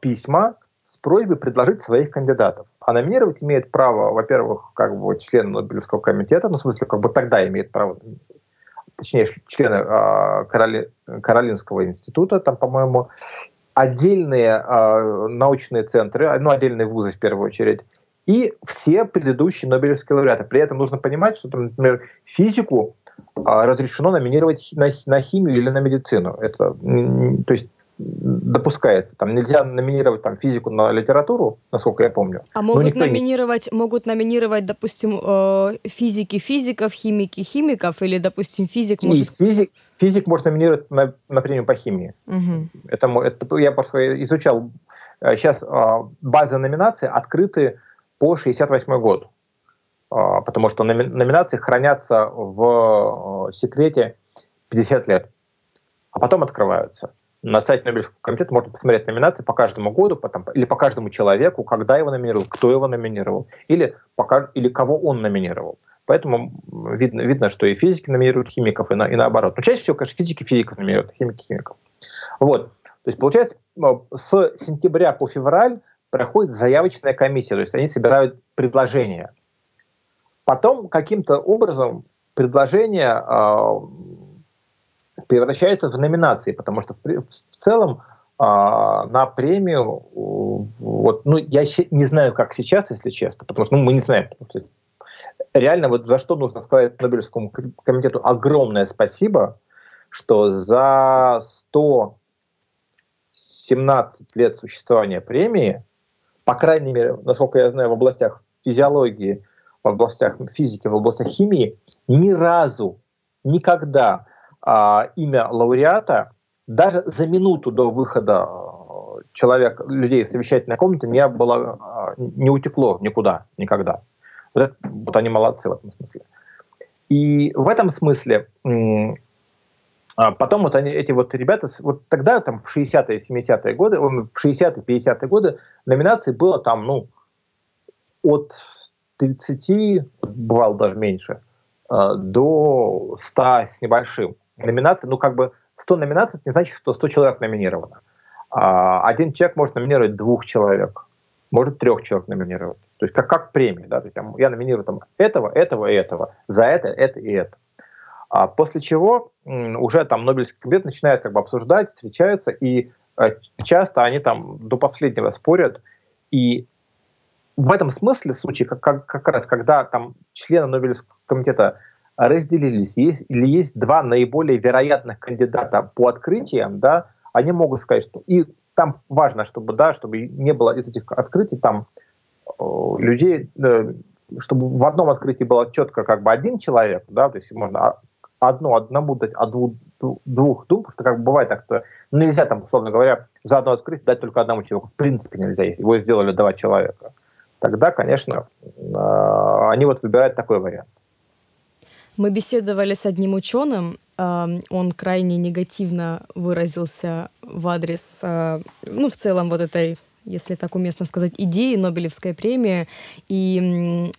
письма с просьбой предложить своих кандидатов. А номинировать имеет право, во-первых, как бы член Нобелевского комитета, ну, в смысле, как бы тогда имеет право, точнее, члены э, Кароли, Каролинского института, там, по-моему, отдельные э, научные центры, ну, отдельные вузы в первую очередь, и все предыдущие Нобелевские лауреаты. При этом нужно понимать, что, например, физику э, разрешено номинировать на, на химию или на медицину. Это, то есть допускается. Там нельзя номинировать там физику на литературу, насколько я помню. А могут номинировать, не... могут номинировать, допустим, э, физики физиков, химики химиков, или, допустим, физик и может... Физик, физик может номинировать на, на премию по химии. Угу. Это, это я просто изучал. Сейчас э, базы номинаций открыты по 68 год, э, потому что номинации хранятся в секрете 50 лет, а потом открываются на сайте Нобелевского комитета можно посмотреть номинации по каждому году, потом, или по каждому человеку, когда его номинировал, кто его номинировал, или, пока, или кого он номинировал. Поэтому видно, видно, что и физики номинируют химиков, и, на, и наоборот. Но чаще всего, конечно, физики физиков номинируют, химики химиков. Вот. То есть, получается, с сентября по февраль проходит заявочная комиссия, то есть они собирают предложения. Потом каким-то образом предложения а, превращаются в номинации, потому что в, в целом э, на премию, вот, ну, я не знаю, как сейчас, если честно, потому что ну, мы не знаем. Реально, вот за что нужно сказать Нобелевскому комитету огромное спасибо, что за 117 лет существования премии, по крайней мере, насколько я знаю, в областях физиологии, в областях физики, в областях химии, ни разу, никогда а, имя лауреата даже за минуту до выхода э, человек, людей из совещательной комнаты не, было, а, не утекло никуда, никогда. Вот, это, вот они молодцы в этом смысле. И в этом смысле а потом вот они, эти вот ребята, вот тогда, там, в 60-е, 70-е годы, в 60-е, 50-е годы номинаций было там, ну, от 30, бывало даже меньше, э, до 100 с небольшим номинаций, ну, как бы 100 номинаций, это не значит, что 100 человек номинировано. А, один человек может номинировать двух человек, может трех человек номинировать. То есть как, как в премии, да, то есть, я номинирую там, этого, этого и этого, за это, это и это. А после чего уже там Нобелевский комитет начинает как бы обсуждать, встречаются, и э, часто они там до последнего спорят, и в этом смысле случай, как, как, как раз когда там члены Нобелевского комитета разделились, есть, или есть два наиболее вероятных кандидата по открытиям, да, они могут сказать, что и там важно, чтобы, да, чтобы не было из этих открытий там э, людей, э, чтобы в одном открытии было четко как бы один человек, да, то есть можно одно одному дать, а двух, двух двум, потому что как бы бывает так, что нельзя там, условно говоря, за одно открытие дать только одному человеку, в принципе нельзя, его сделали два человека. Тогда, конечно, э, они вот выбирают такой вариант. Мы беседовали с одним ученым, он крайне негативно выразился в адрес, а, ну, в целом вот этой, если так уместно сказать, идеи Нобелевской премии. И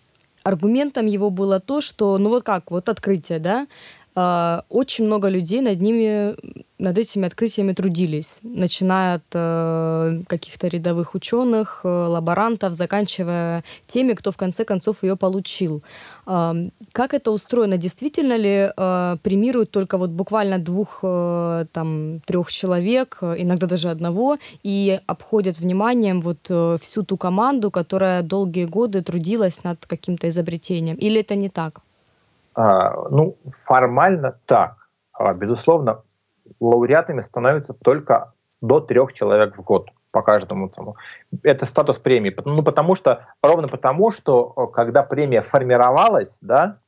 аргументом его было то, что, ну вот как, вот открытие, да, очень много людей над ними, над этими открытиями трудились, начиная от э, каких-то рядовых ученых, э, лаборантов, заканчивая теми, кто в конце концов ее получил. Э, как это устроено? Действительно ли э, премируют только вот буквально двух, там, трех человек, иногда даже одного, и обходят вниманием вот всю ту команду, которая долгие годы трудилась над каким-то изобретением? Или это не так? А, ну, формально так. А, безусловно, лауреатами становятся только до трех человек в год по каждому тому. Это статус премии. Ну, потому что, ровно потому, что когда премия формировалась, да,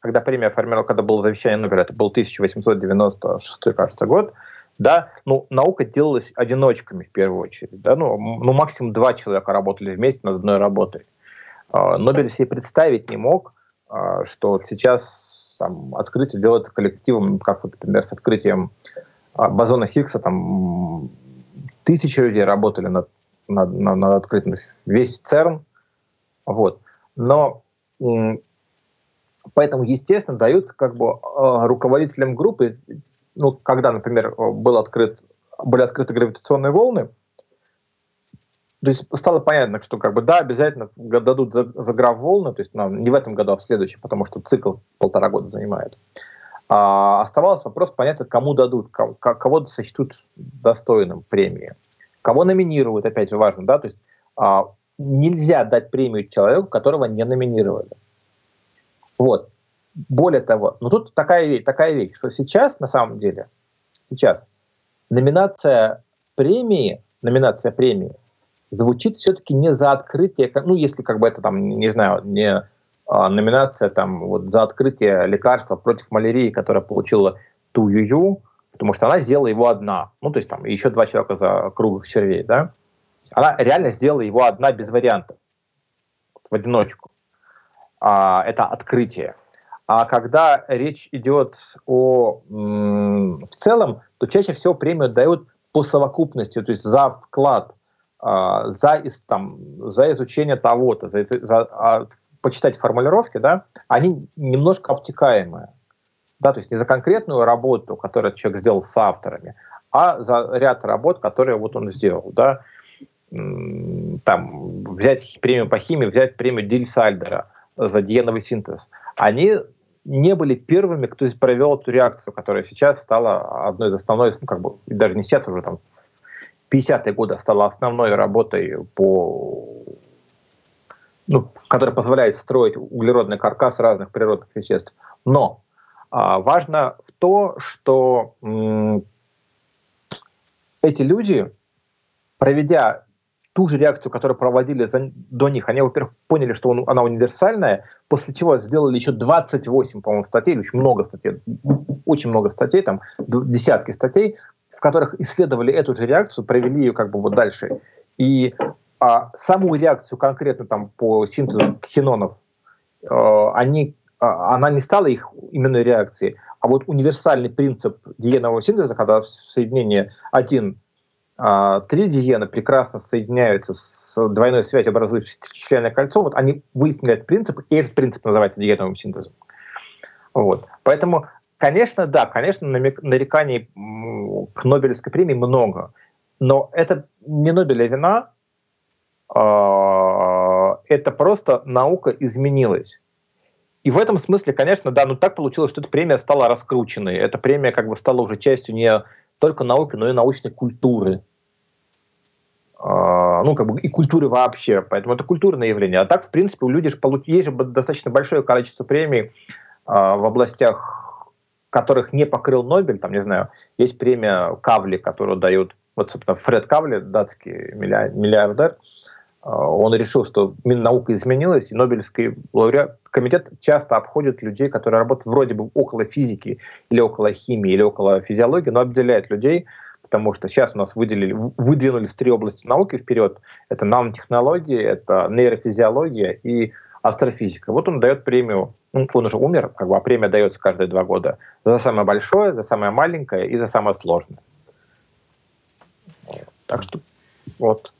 когда премия формировалась, когда было завещание Нобеля, это был 1896, кажется, год, да, ну, наука делалась одиночками в первую очередь, да, ну, ну максимум два человека работали вместе над одной работой. А, Нобель себе представить не мог, что вот сейчас там, открытие делается коллективом, как, вот, например, с открытием а, бозона Хиггса, там тысячи людей работали над, над, над, над открытием, весь ЦЕРН, вот. Но поэтому, естественно, дают как бы а, руководителям группы, ну, когда, например, был открыт, были открыты гравитационные волны, то есть стало понятно, что как бы да, обязательно дадут за, за волны, то есть ну, не в этом году, а в следующем, потому что цикл полтора года занимает. А оставался вопрос понятно, кому дадут, кого, кого сочтут достойным премии, кого номинируют, опять же важно, да, то есть а, нельзя дать премию человеку, которого не номинировали. Вот. Более того, ну тут такая, такая вещь, что сейчас, на самом деле, сейчас номинация премии, номинация премии звучит все-таки не за открытие, ну, если как бы это там, не знаю, не а, номинация там вот за открытие лекарства против малярии, которое получила Ту Ю потому что она сделала его одна. Ну, то есть там еще два человека за круглых червей, да. Она реально сделала его одна без вариантов, в одиночку. А, это открытие. А когда речь идет о м- в целом, то чаще всего премию дают по совокупности, то есть за вклад за, там, за изучение того-то, за, за, а, почитать формулировки, да, они немножко обтекаемые. Да, то есть не за конкретную работу, которую человек сделал с авторами, а за ряд работ, которые вот он сделал. Да. Там, взять премию по химии, взять премию Диль Сальдера за диеновый синтез. Они не были первыми, кто провел эту реакцию, которая сейчас стала одной из основной, ну, как бы, даже не сейчас уже там 50-е годы стала основной работой по ну, которая позволяет строить углеродный каркас разных природных веществ. Но а, важно в то, что м, эти люди, проведя ту же реакцию, которую проводили за, до них, они, во-первых, поняли, что он, она универсальная, после чего сделали еще 28, по-моему, статей, очень много статей, очень много статей, там десятки статей, в которых исследовали эту же реакцию, провели ее как бы вот дальше. И а, саму реакцию конкретно там по синтезу хинонов, э, они, а, она не стала их именной реакцией, а вот универсальный принцип диенового синтеза, когда в соединении один а, три диена прекрасно соединяются с двойной связью, образующей членное кольцо, вот они выяснили этот принцип, и этот принцип называется диеновым синтезом. Вот. Поэтому Конечно, да, конечно, нареканий к Нобелевской премии много, но это не Нобеля вина, а, это просто наука изменилась. И в этом смысле, конечно, да, ну так получилось, что эта премия стала раскрученной. Эта премия как бы стала уже частью не только науки, но и научной культуры. А, ну, как бы и культуры вообще. Поэтому это культурное явление. А так, в принципе, у людей же есть же достаточно большое количество премий а, в областях которых не покрыл Нобель, там, не знаю, есть премия Кавли, которую дают, вот, собственно, Фред Кавли, датский миллиардер, а, он решил, что наука изменилась, и Нобелевский лауреат, комитет часто обходит людей, которые работают вроде бы около физики, или около химии, или около физиологии, но обделяет людей, потому что сейчас у нас выделили, выдвинулись три области науки вперед. Это нанотехнологии, это нейрофизиология и астрофизика. Вот он дает премию, ну, он уже умер, как бы, а премия дается каждые два года за самое большое, за самое маленькое и за самое сложное. Так что вот.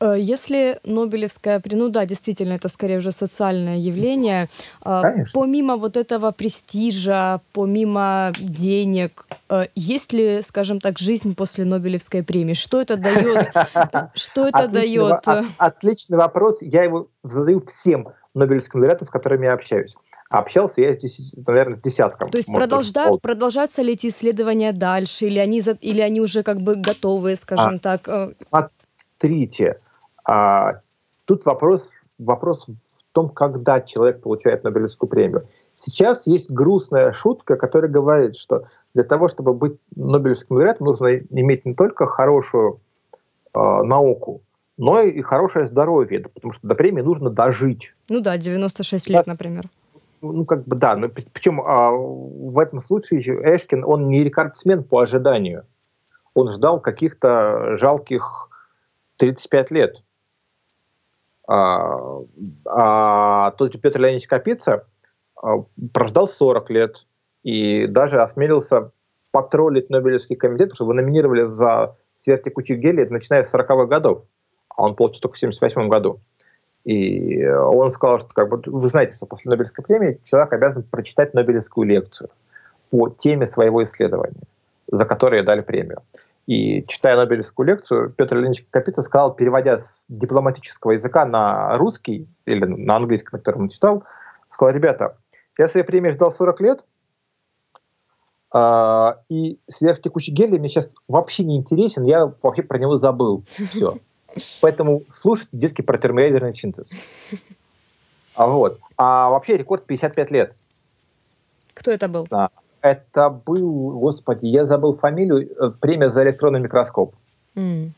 Э, если Нобелевская премия, ну да, действительно, это скорее уже социальное явление, э, Конечно. помимо вот этого престижа, помимо денег, э, есть ли, скажем так, жизнь после Нобелевской премии? Что это дает? Что это дает? Отличный вопрос. Я его задаю всем Нобелевским лауреатам, с которыми я общаюсь. Общался я, с, наверное, с десятком. То есть продолжают, продолжаются ли эти исследования дальше, или они, или они уже как бы готовы, скажем а, так? Смотрите, а, тут вопрос, вопрос в том, когда человек получает Нобелевскую премию. Сейчас есть грустная шутка, которая говорит, что для того, чтобы быть Нобелевским лауреатом, нужно иметь не только хорошую э, науку, но и хорошее здоровье, потому что до премии нужно дожить. Ну да, 96 лет, например. Ну, как бы да, но причем а, в этом случае Эшкин, он не рекордсмен по ожиданию. Он ждал каких-то жалких 35 лет. А, а тот же Петр Леонидович Капица а, прождал 40 лет и даже осмелился потроллить Нобелевский комитет, потому что его номинировали за сверхтекучий гелий, начиная с 40-х годов, а он получил только в 78 году. И он сказал, что как бы, вы знаете, что после Нобелевской премии человек обязан прочитать Нобелевскую лекцию по теме своего исследования, за которое дали премию. И читая Нобелевскую лекцию, Петр Леонидович Капита сказал, переводя с дипломатического языка на русский или на английский, на котором он читал, сказал, ребята, я своей премии ждал 40 лет, э, и сверхтекучий гелий мне сейчас вообще не интересен, я вообще про него забыл. Все. Поэтому слушайте, детки, про термоядерный синтез. А вот. А вообще рекорд 55 лет. Кто это был? Да. Это был, господи, я забыл фамилию, э, премия за электронный микроскоп. Mm.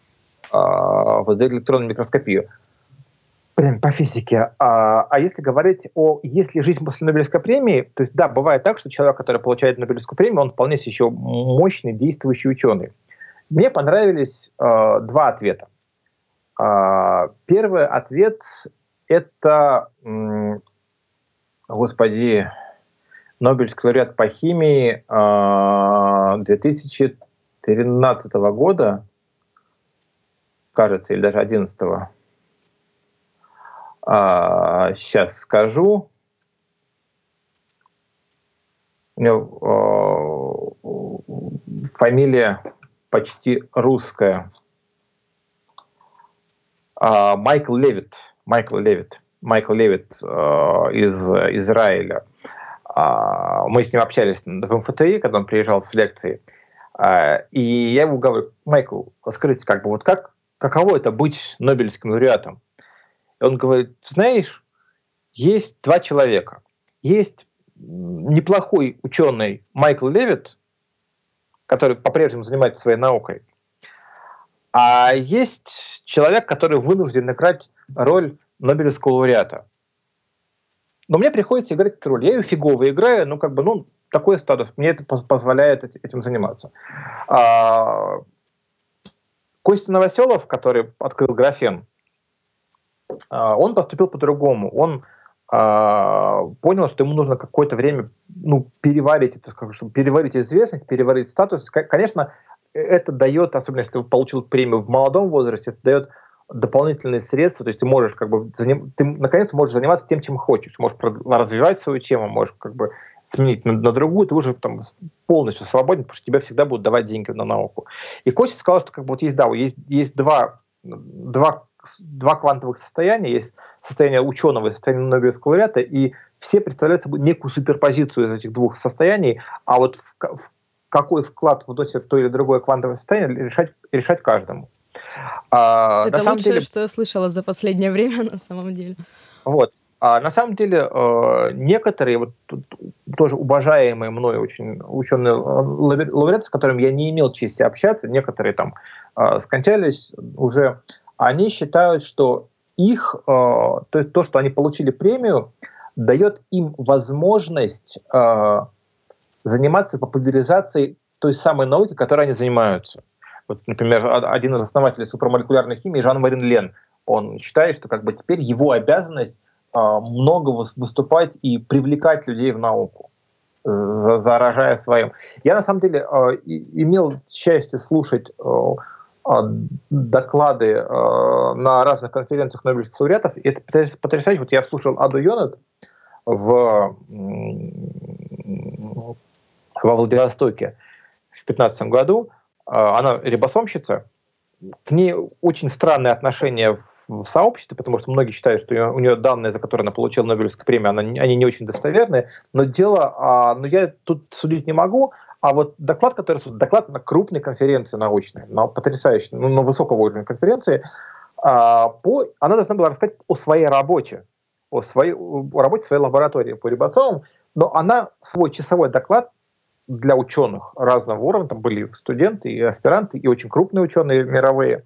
А, за электронную микроскопию. Блин, по физике. А, а если говорить о, есть ли жизнь после Нобелевской премии, то есть да, бывает так, что человек, который получает Нобелевскую премию, он вполне себе еще мощный, действующий ученый. Мне понравились э, два ответа. Э, первый ответ это, э, господи, Нобелевский лауреат по химии 2013 а, года, кажется, или даже 2011. А, сейчас скажу. У него а, фамилия почти русская. Майкл Левит. Майкл Левит. Майкл Левит из Израиля. А, мы с ним общались в МФТИ, когда он приезжал с лекции, а, и я ему говорю, Майкл, скажите, как бы вот как, каково это быть Нобелевским лауреатом? И он говорит, знаешь, есть два человека. Есть неплохой ученый Майкл Левит, который по-прежнему занимается своей наукой, а есть человек, который вынужден играть роль Нобелевского лауреата но мне приходится играть эту роль. Я ее фигово играю, ну, как бы, ну, такой статус, мне это позволяет этим заниматься. А, Костя Новоселов, который открыл графен, а, он поступил по-другому. Он а, понял, что ему нужно какое-то время ну, переварить, это, чтобы переварить известность, переварить статус. Конечно, это дает, особенно если ты получил премию в молодом возрасте, это дает дополнительные средства, то есть ты можешь как бы заним... ты наконец можешь заниматься тем, чем хочешь, можешь развивать свою тему, можешь как бы сменить на, на другую, ты уже там полностью свободен, потому что тебе всегда будут давать деньги на науку. И Костя сказал, что как бы вот есть, да, есть, есть два, два, два квантовых состояния, есть состояние ученого и состояние Нобелевского лауреата, и все представляют собой некую суперпозицию из этих двух состояний, а вот в, в какой вклад вносит в то или другое квантовое состояние решать, решать каждому. А, Это лучшее, деле, что я слышала за последнее время, на самом деле. Вот. А на самом деле э, некоторые, вот тоже уважаемые мной очень ученые лауреаты, с которыми я не имел чести общаться, некоторые там э, скончались уже, они считают, что их, э, то, есть то, что они получили премию, дает им возможность э, заниматься популяризацией той самой науки, которой они занимаются. Вот, например, один из основателей супрамолекулярной химии, Жан-Марин Лен, он считает, что как бы теперь его обязанность а, много выступать и привлекать людей в науку, заражая своим. Я на самом деле а, имел счастье слушать а, доклады на разных конференциях Нобелевских лауреатов. И это потрясающе. Вот я слушал Аду Йонат в, во Владивостоке в 2015 году. Она рибосомщица. К ней очень странное отношение в сообществе, потому что многие считают, что у нее данные, за которые она получила Нобелевскую премию, она, они не очень достоверные. Но дело, а, но я тут судить не могу. А вот доклад, который доклад на крупной конференции научной, на потрясающей, ну, на высокого уровня конференции, а, по, она должна была рассказать о своей работе, о, своей, о работе своей лаборатории по рибосомам, но она свой часовой доклад для ученых разного уровня, там были студенты и аспиранты, и очень крупные ученые мировые,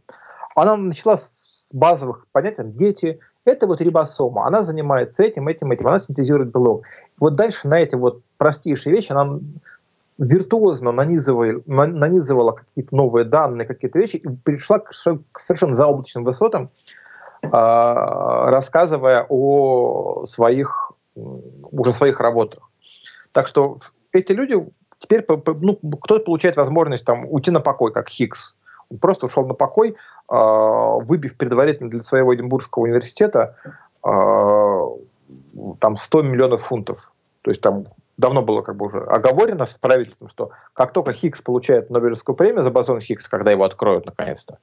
она начала с базовых понятий, дети, это вот рибосома, она занимается этим, этим, этим, она синтезирует белок. Вот дальше на эти вот простейшие вещи она виртуозно нанизывала, нанизывала какие-то новые данные, какие-то вещи, и пришла к, совершенно заоблачным высотам, э, рассказывая о своих, уже своих работах. Так что эти люди теперь ну, кто-то получает возможность там, уйти на покой, как Хиггс. Он просто ушел на покой, э, выбив предварительно для своего Эдинбургского университета э, там 100 миллионов фунтов. То есть там давно было как бы уже оговорено с правительством, что как только Хиггс получает Нобелевскую премию за бозон Хиггс, когда его откроют наконец-то,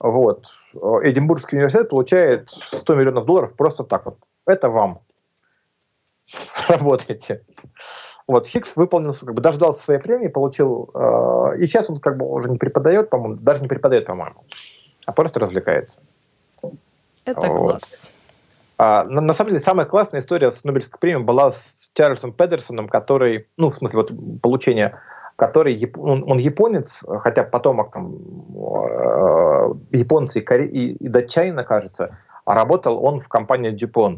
вот, Эдинбургский университет получает 100 миллионов долларов просто так вот. Это вам. Работайте. Вот Хиггс выполнил, как бы дождался своей премии, получил, э, и сейчас он как бы уже не преподает, по-моему, даже не преподает, по-моему, а просто развлекается. Это вот. класс. А, на, на самом деле, самая классная история с Нобелевской премией была с Чарльзом Педерсоном, который, ну, в смысле, вот получение, который, он, он японец, хотя потомок там э, японцы и, коре, и, и датчанина, кажется, а работал он в компании Dupont.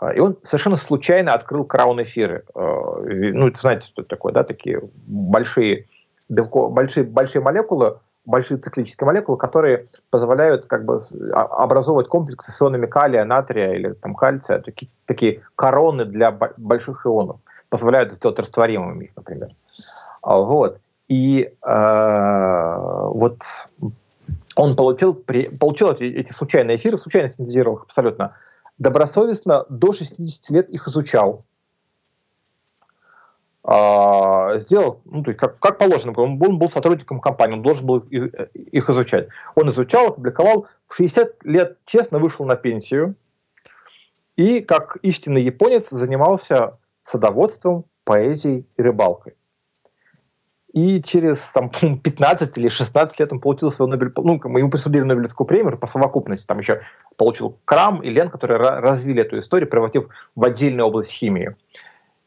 А, и он совершенно случайно открыл краун-эфиры. А, ну, знаете, что это такое, да, такие большие, белко, большие, большие молекулы, большие циклические молекулы, которые позволяют как бы а, образовывать комплексы с ионами калия, натрия или там кальция, такие, такие короны для больших ионов, позволяют сделать растворимыми их, например. Вот. И э, вот он получил, при, получил эти, эти случайные эфиры, случайно синтезировал их абсолютно добросовестно до 60 лет их изучал. А, сделал, ну, то есть как, как положено, он, он был сотрудником компании, он должен был их, их изучать. Он изучал, опубликовал, в 60 лет честно вышел на пенсию и, как истинный японец, занимался садоводством, поэзией и рыбалкой. И через там, 15 или 16 лет он получил свою Нобель... Ну, ему присудили Нобелевскую премию по совокупности. Там еще получил Крам и Лен, которые развили эту историю, превратив в отдельную область химии.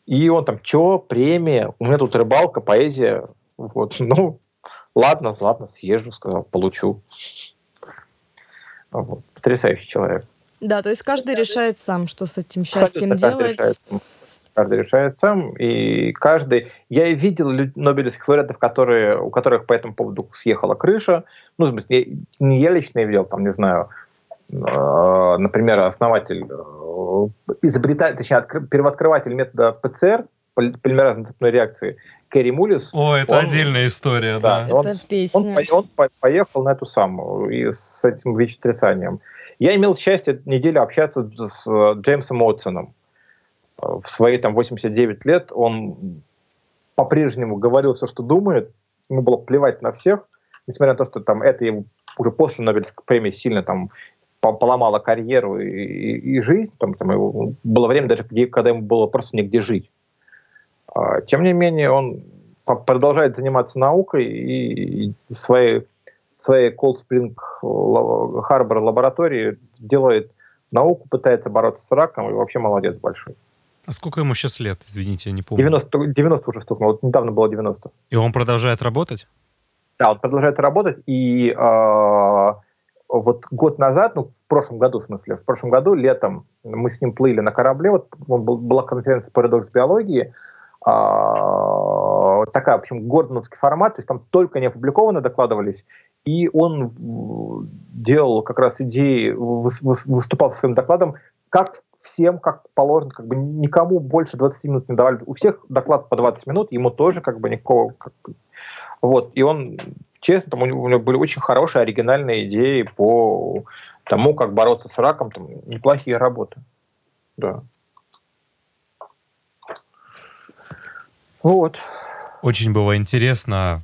И он там, что, премия, у меня тут рыбалка, поэзия. Вот, ну, ладно, ладно, съезжу, сказал, получу. Вот. Потрясающий человек. Да, то есть каждый решает сам, что с этим счастьем Абсолютно делать. Решает каждый решает сам, и каждый... Я видел нобелевских лауреатов, которые, у которых по этому поводу съехала крыша. Ну, в смысле, не я лично видел, там, не знаю, э, например, основатель, э, изобретатель, точнее, откр- первооткрыватель метода ПЦР, полимеразной цепной реакции, Кэрри Мулис. О, это он, отдельная история, да. да. Он, песня. Он, он поехал на эту самую, и с этим ВИЧ-отрицанием. Я имел счастье неделю общаться с Джеймсом Уотсоном, в свои там 89 лет он по-прежнему говорил все, что думает, ему было плевать на всех, несмотря на то, что там это его уже после Нобелевской премии сильно там поломало карьеру и, и, и жизнь, там, там было время даже, когда ему было просто негде жить. А, тем не менее, он продолжает заниматься наукой и, и своей, своей Cold Spring Harbor лаборатории делает науку, пытается бороться с раком и вообще молодец большой. А сколько ему сейчас лет, извините, я не помню. 90, 90 уже стукнуло, вот недавно было 90. И он продолжает работать? Да, он продолжает работать, и э, вот год назад, ну, в прошлом году, в смысле, в прошлом году, летом, мы с ним плыли на корабле, вот был, была конференция «Парадокс биологии», э, такая, в общем, гордоновский формат, то есть там только не опубликованы докладывались, и он делал как раз идеи, выступал со своим докладом как всем, как положено, как бы никому больше 20 минут не давали. У всех доклад по 20 минут, ему тоже как бы никакого... Как Вот, и он, честно, там, у него были очень хорошие, оригинальные идеи по тому, как бороться с раком, там неплохие работы. Да. Вот. Очень было интересно,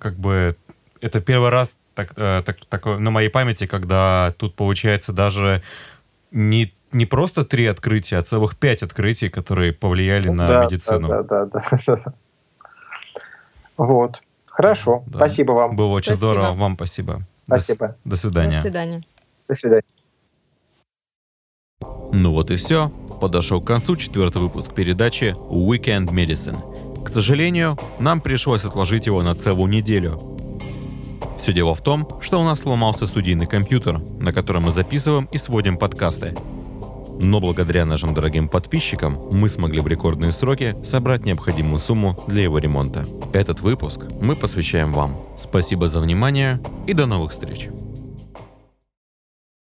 как бы это первый раз так, э, так, такое на моей памяти, когда тут получается даже не, не просто три открытия, а целых пять открытий, которые повлияли на да, медицину. Да, да, да. да. Вот. Хорошо. Да. Спасибо вам. Было очень спасибо. здорово. Вам спасибо. Спасибо. До, до свидания. До свидания. До свидания. Ну вот и все. Подошел к концу четвертый выпуск передачи Weekend Medicine. К сожалению, нам пришлось отложить его на целую неделю. Все дело в том, что у нас сломался студийный компьютер, на котором мы записываем и сводим подкасты. Но благодаря нашим дорогим подписчикам мы смогли в рекордные сроки собрать необходимую сумму для его ремонта. Этот выпуск мы посвящаем вам. Спасибо за внимание и до новых встреч!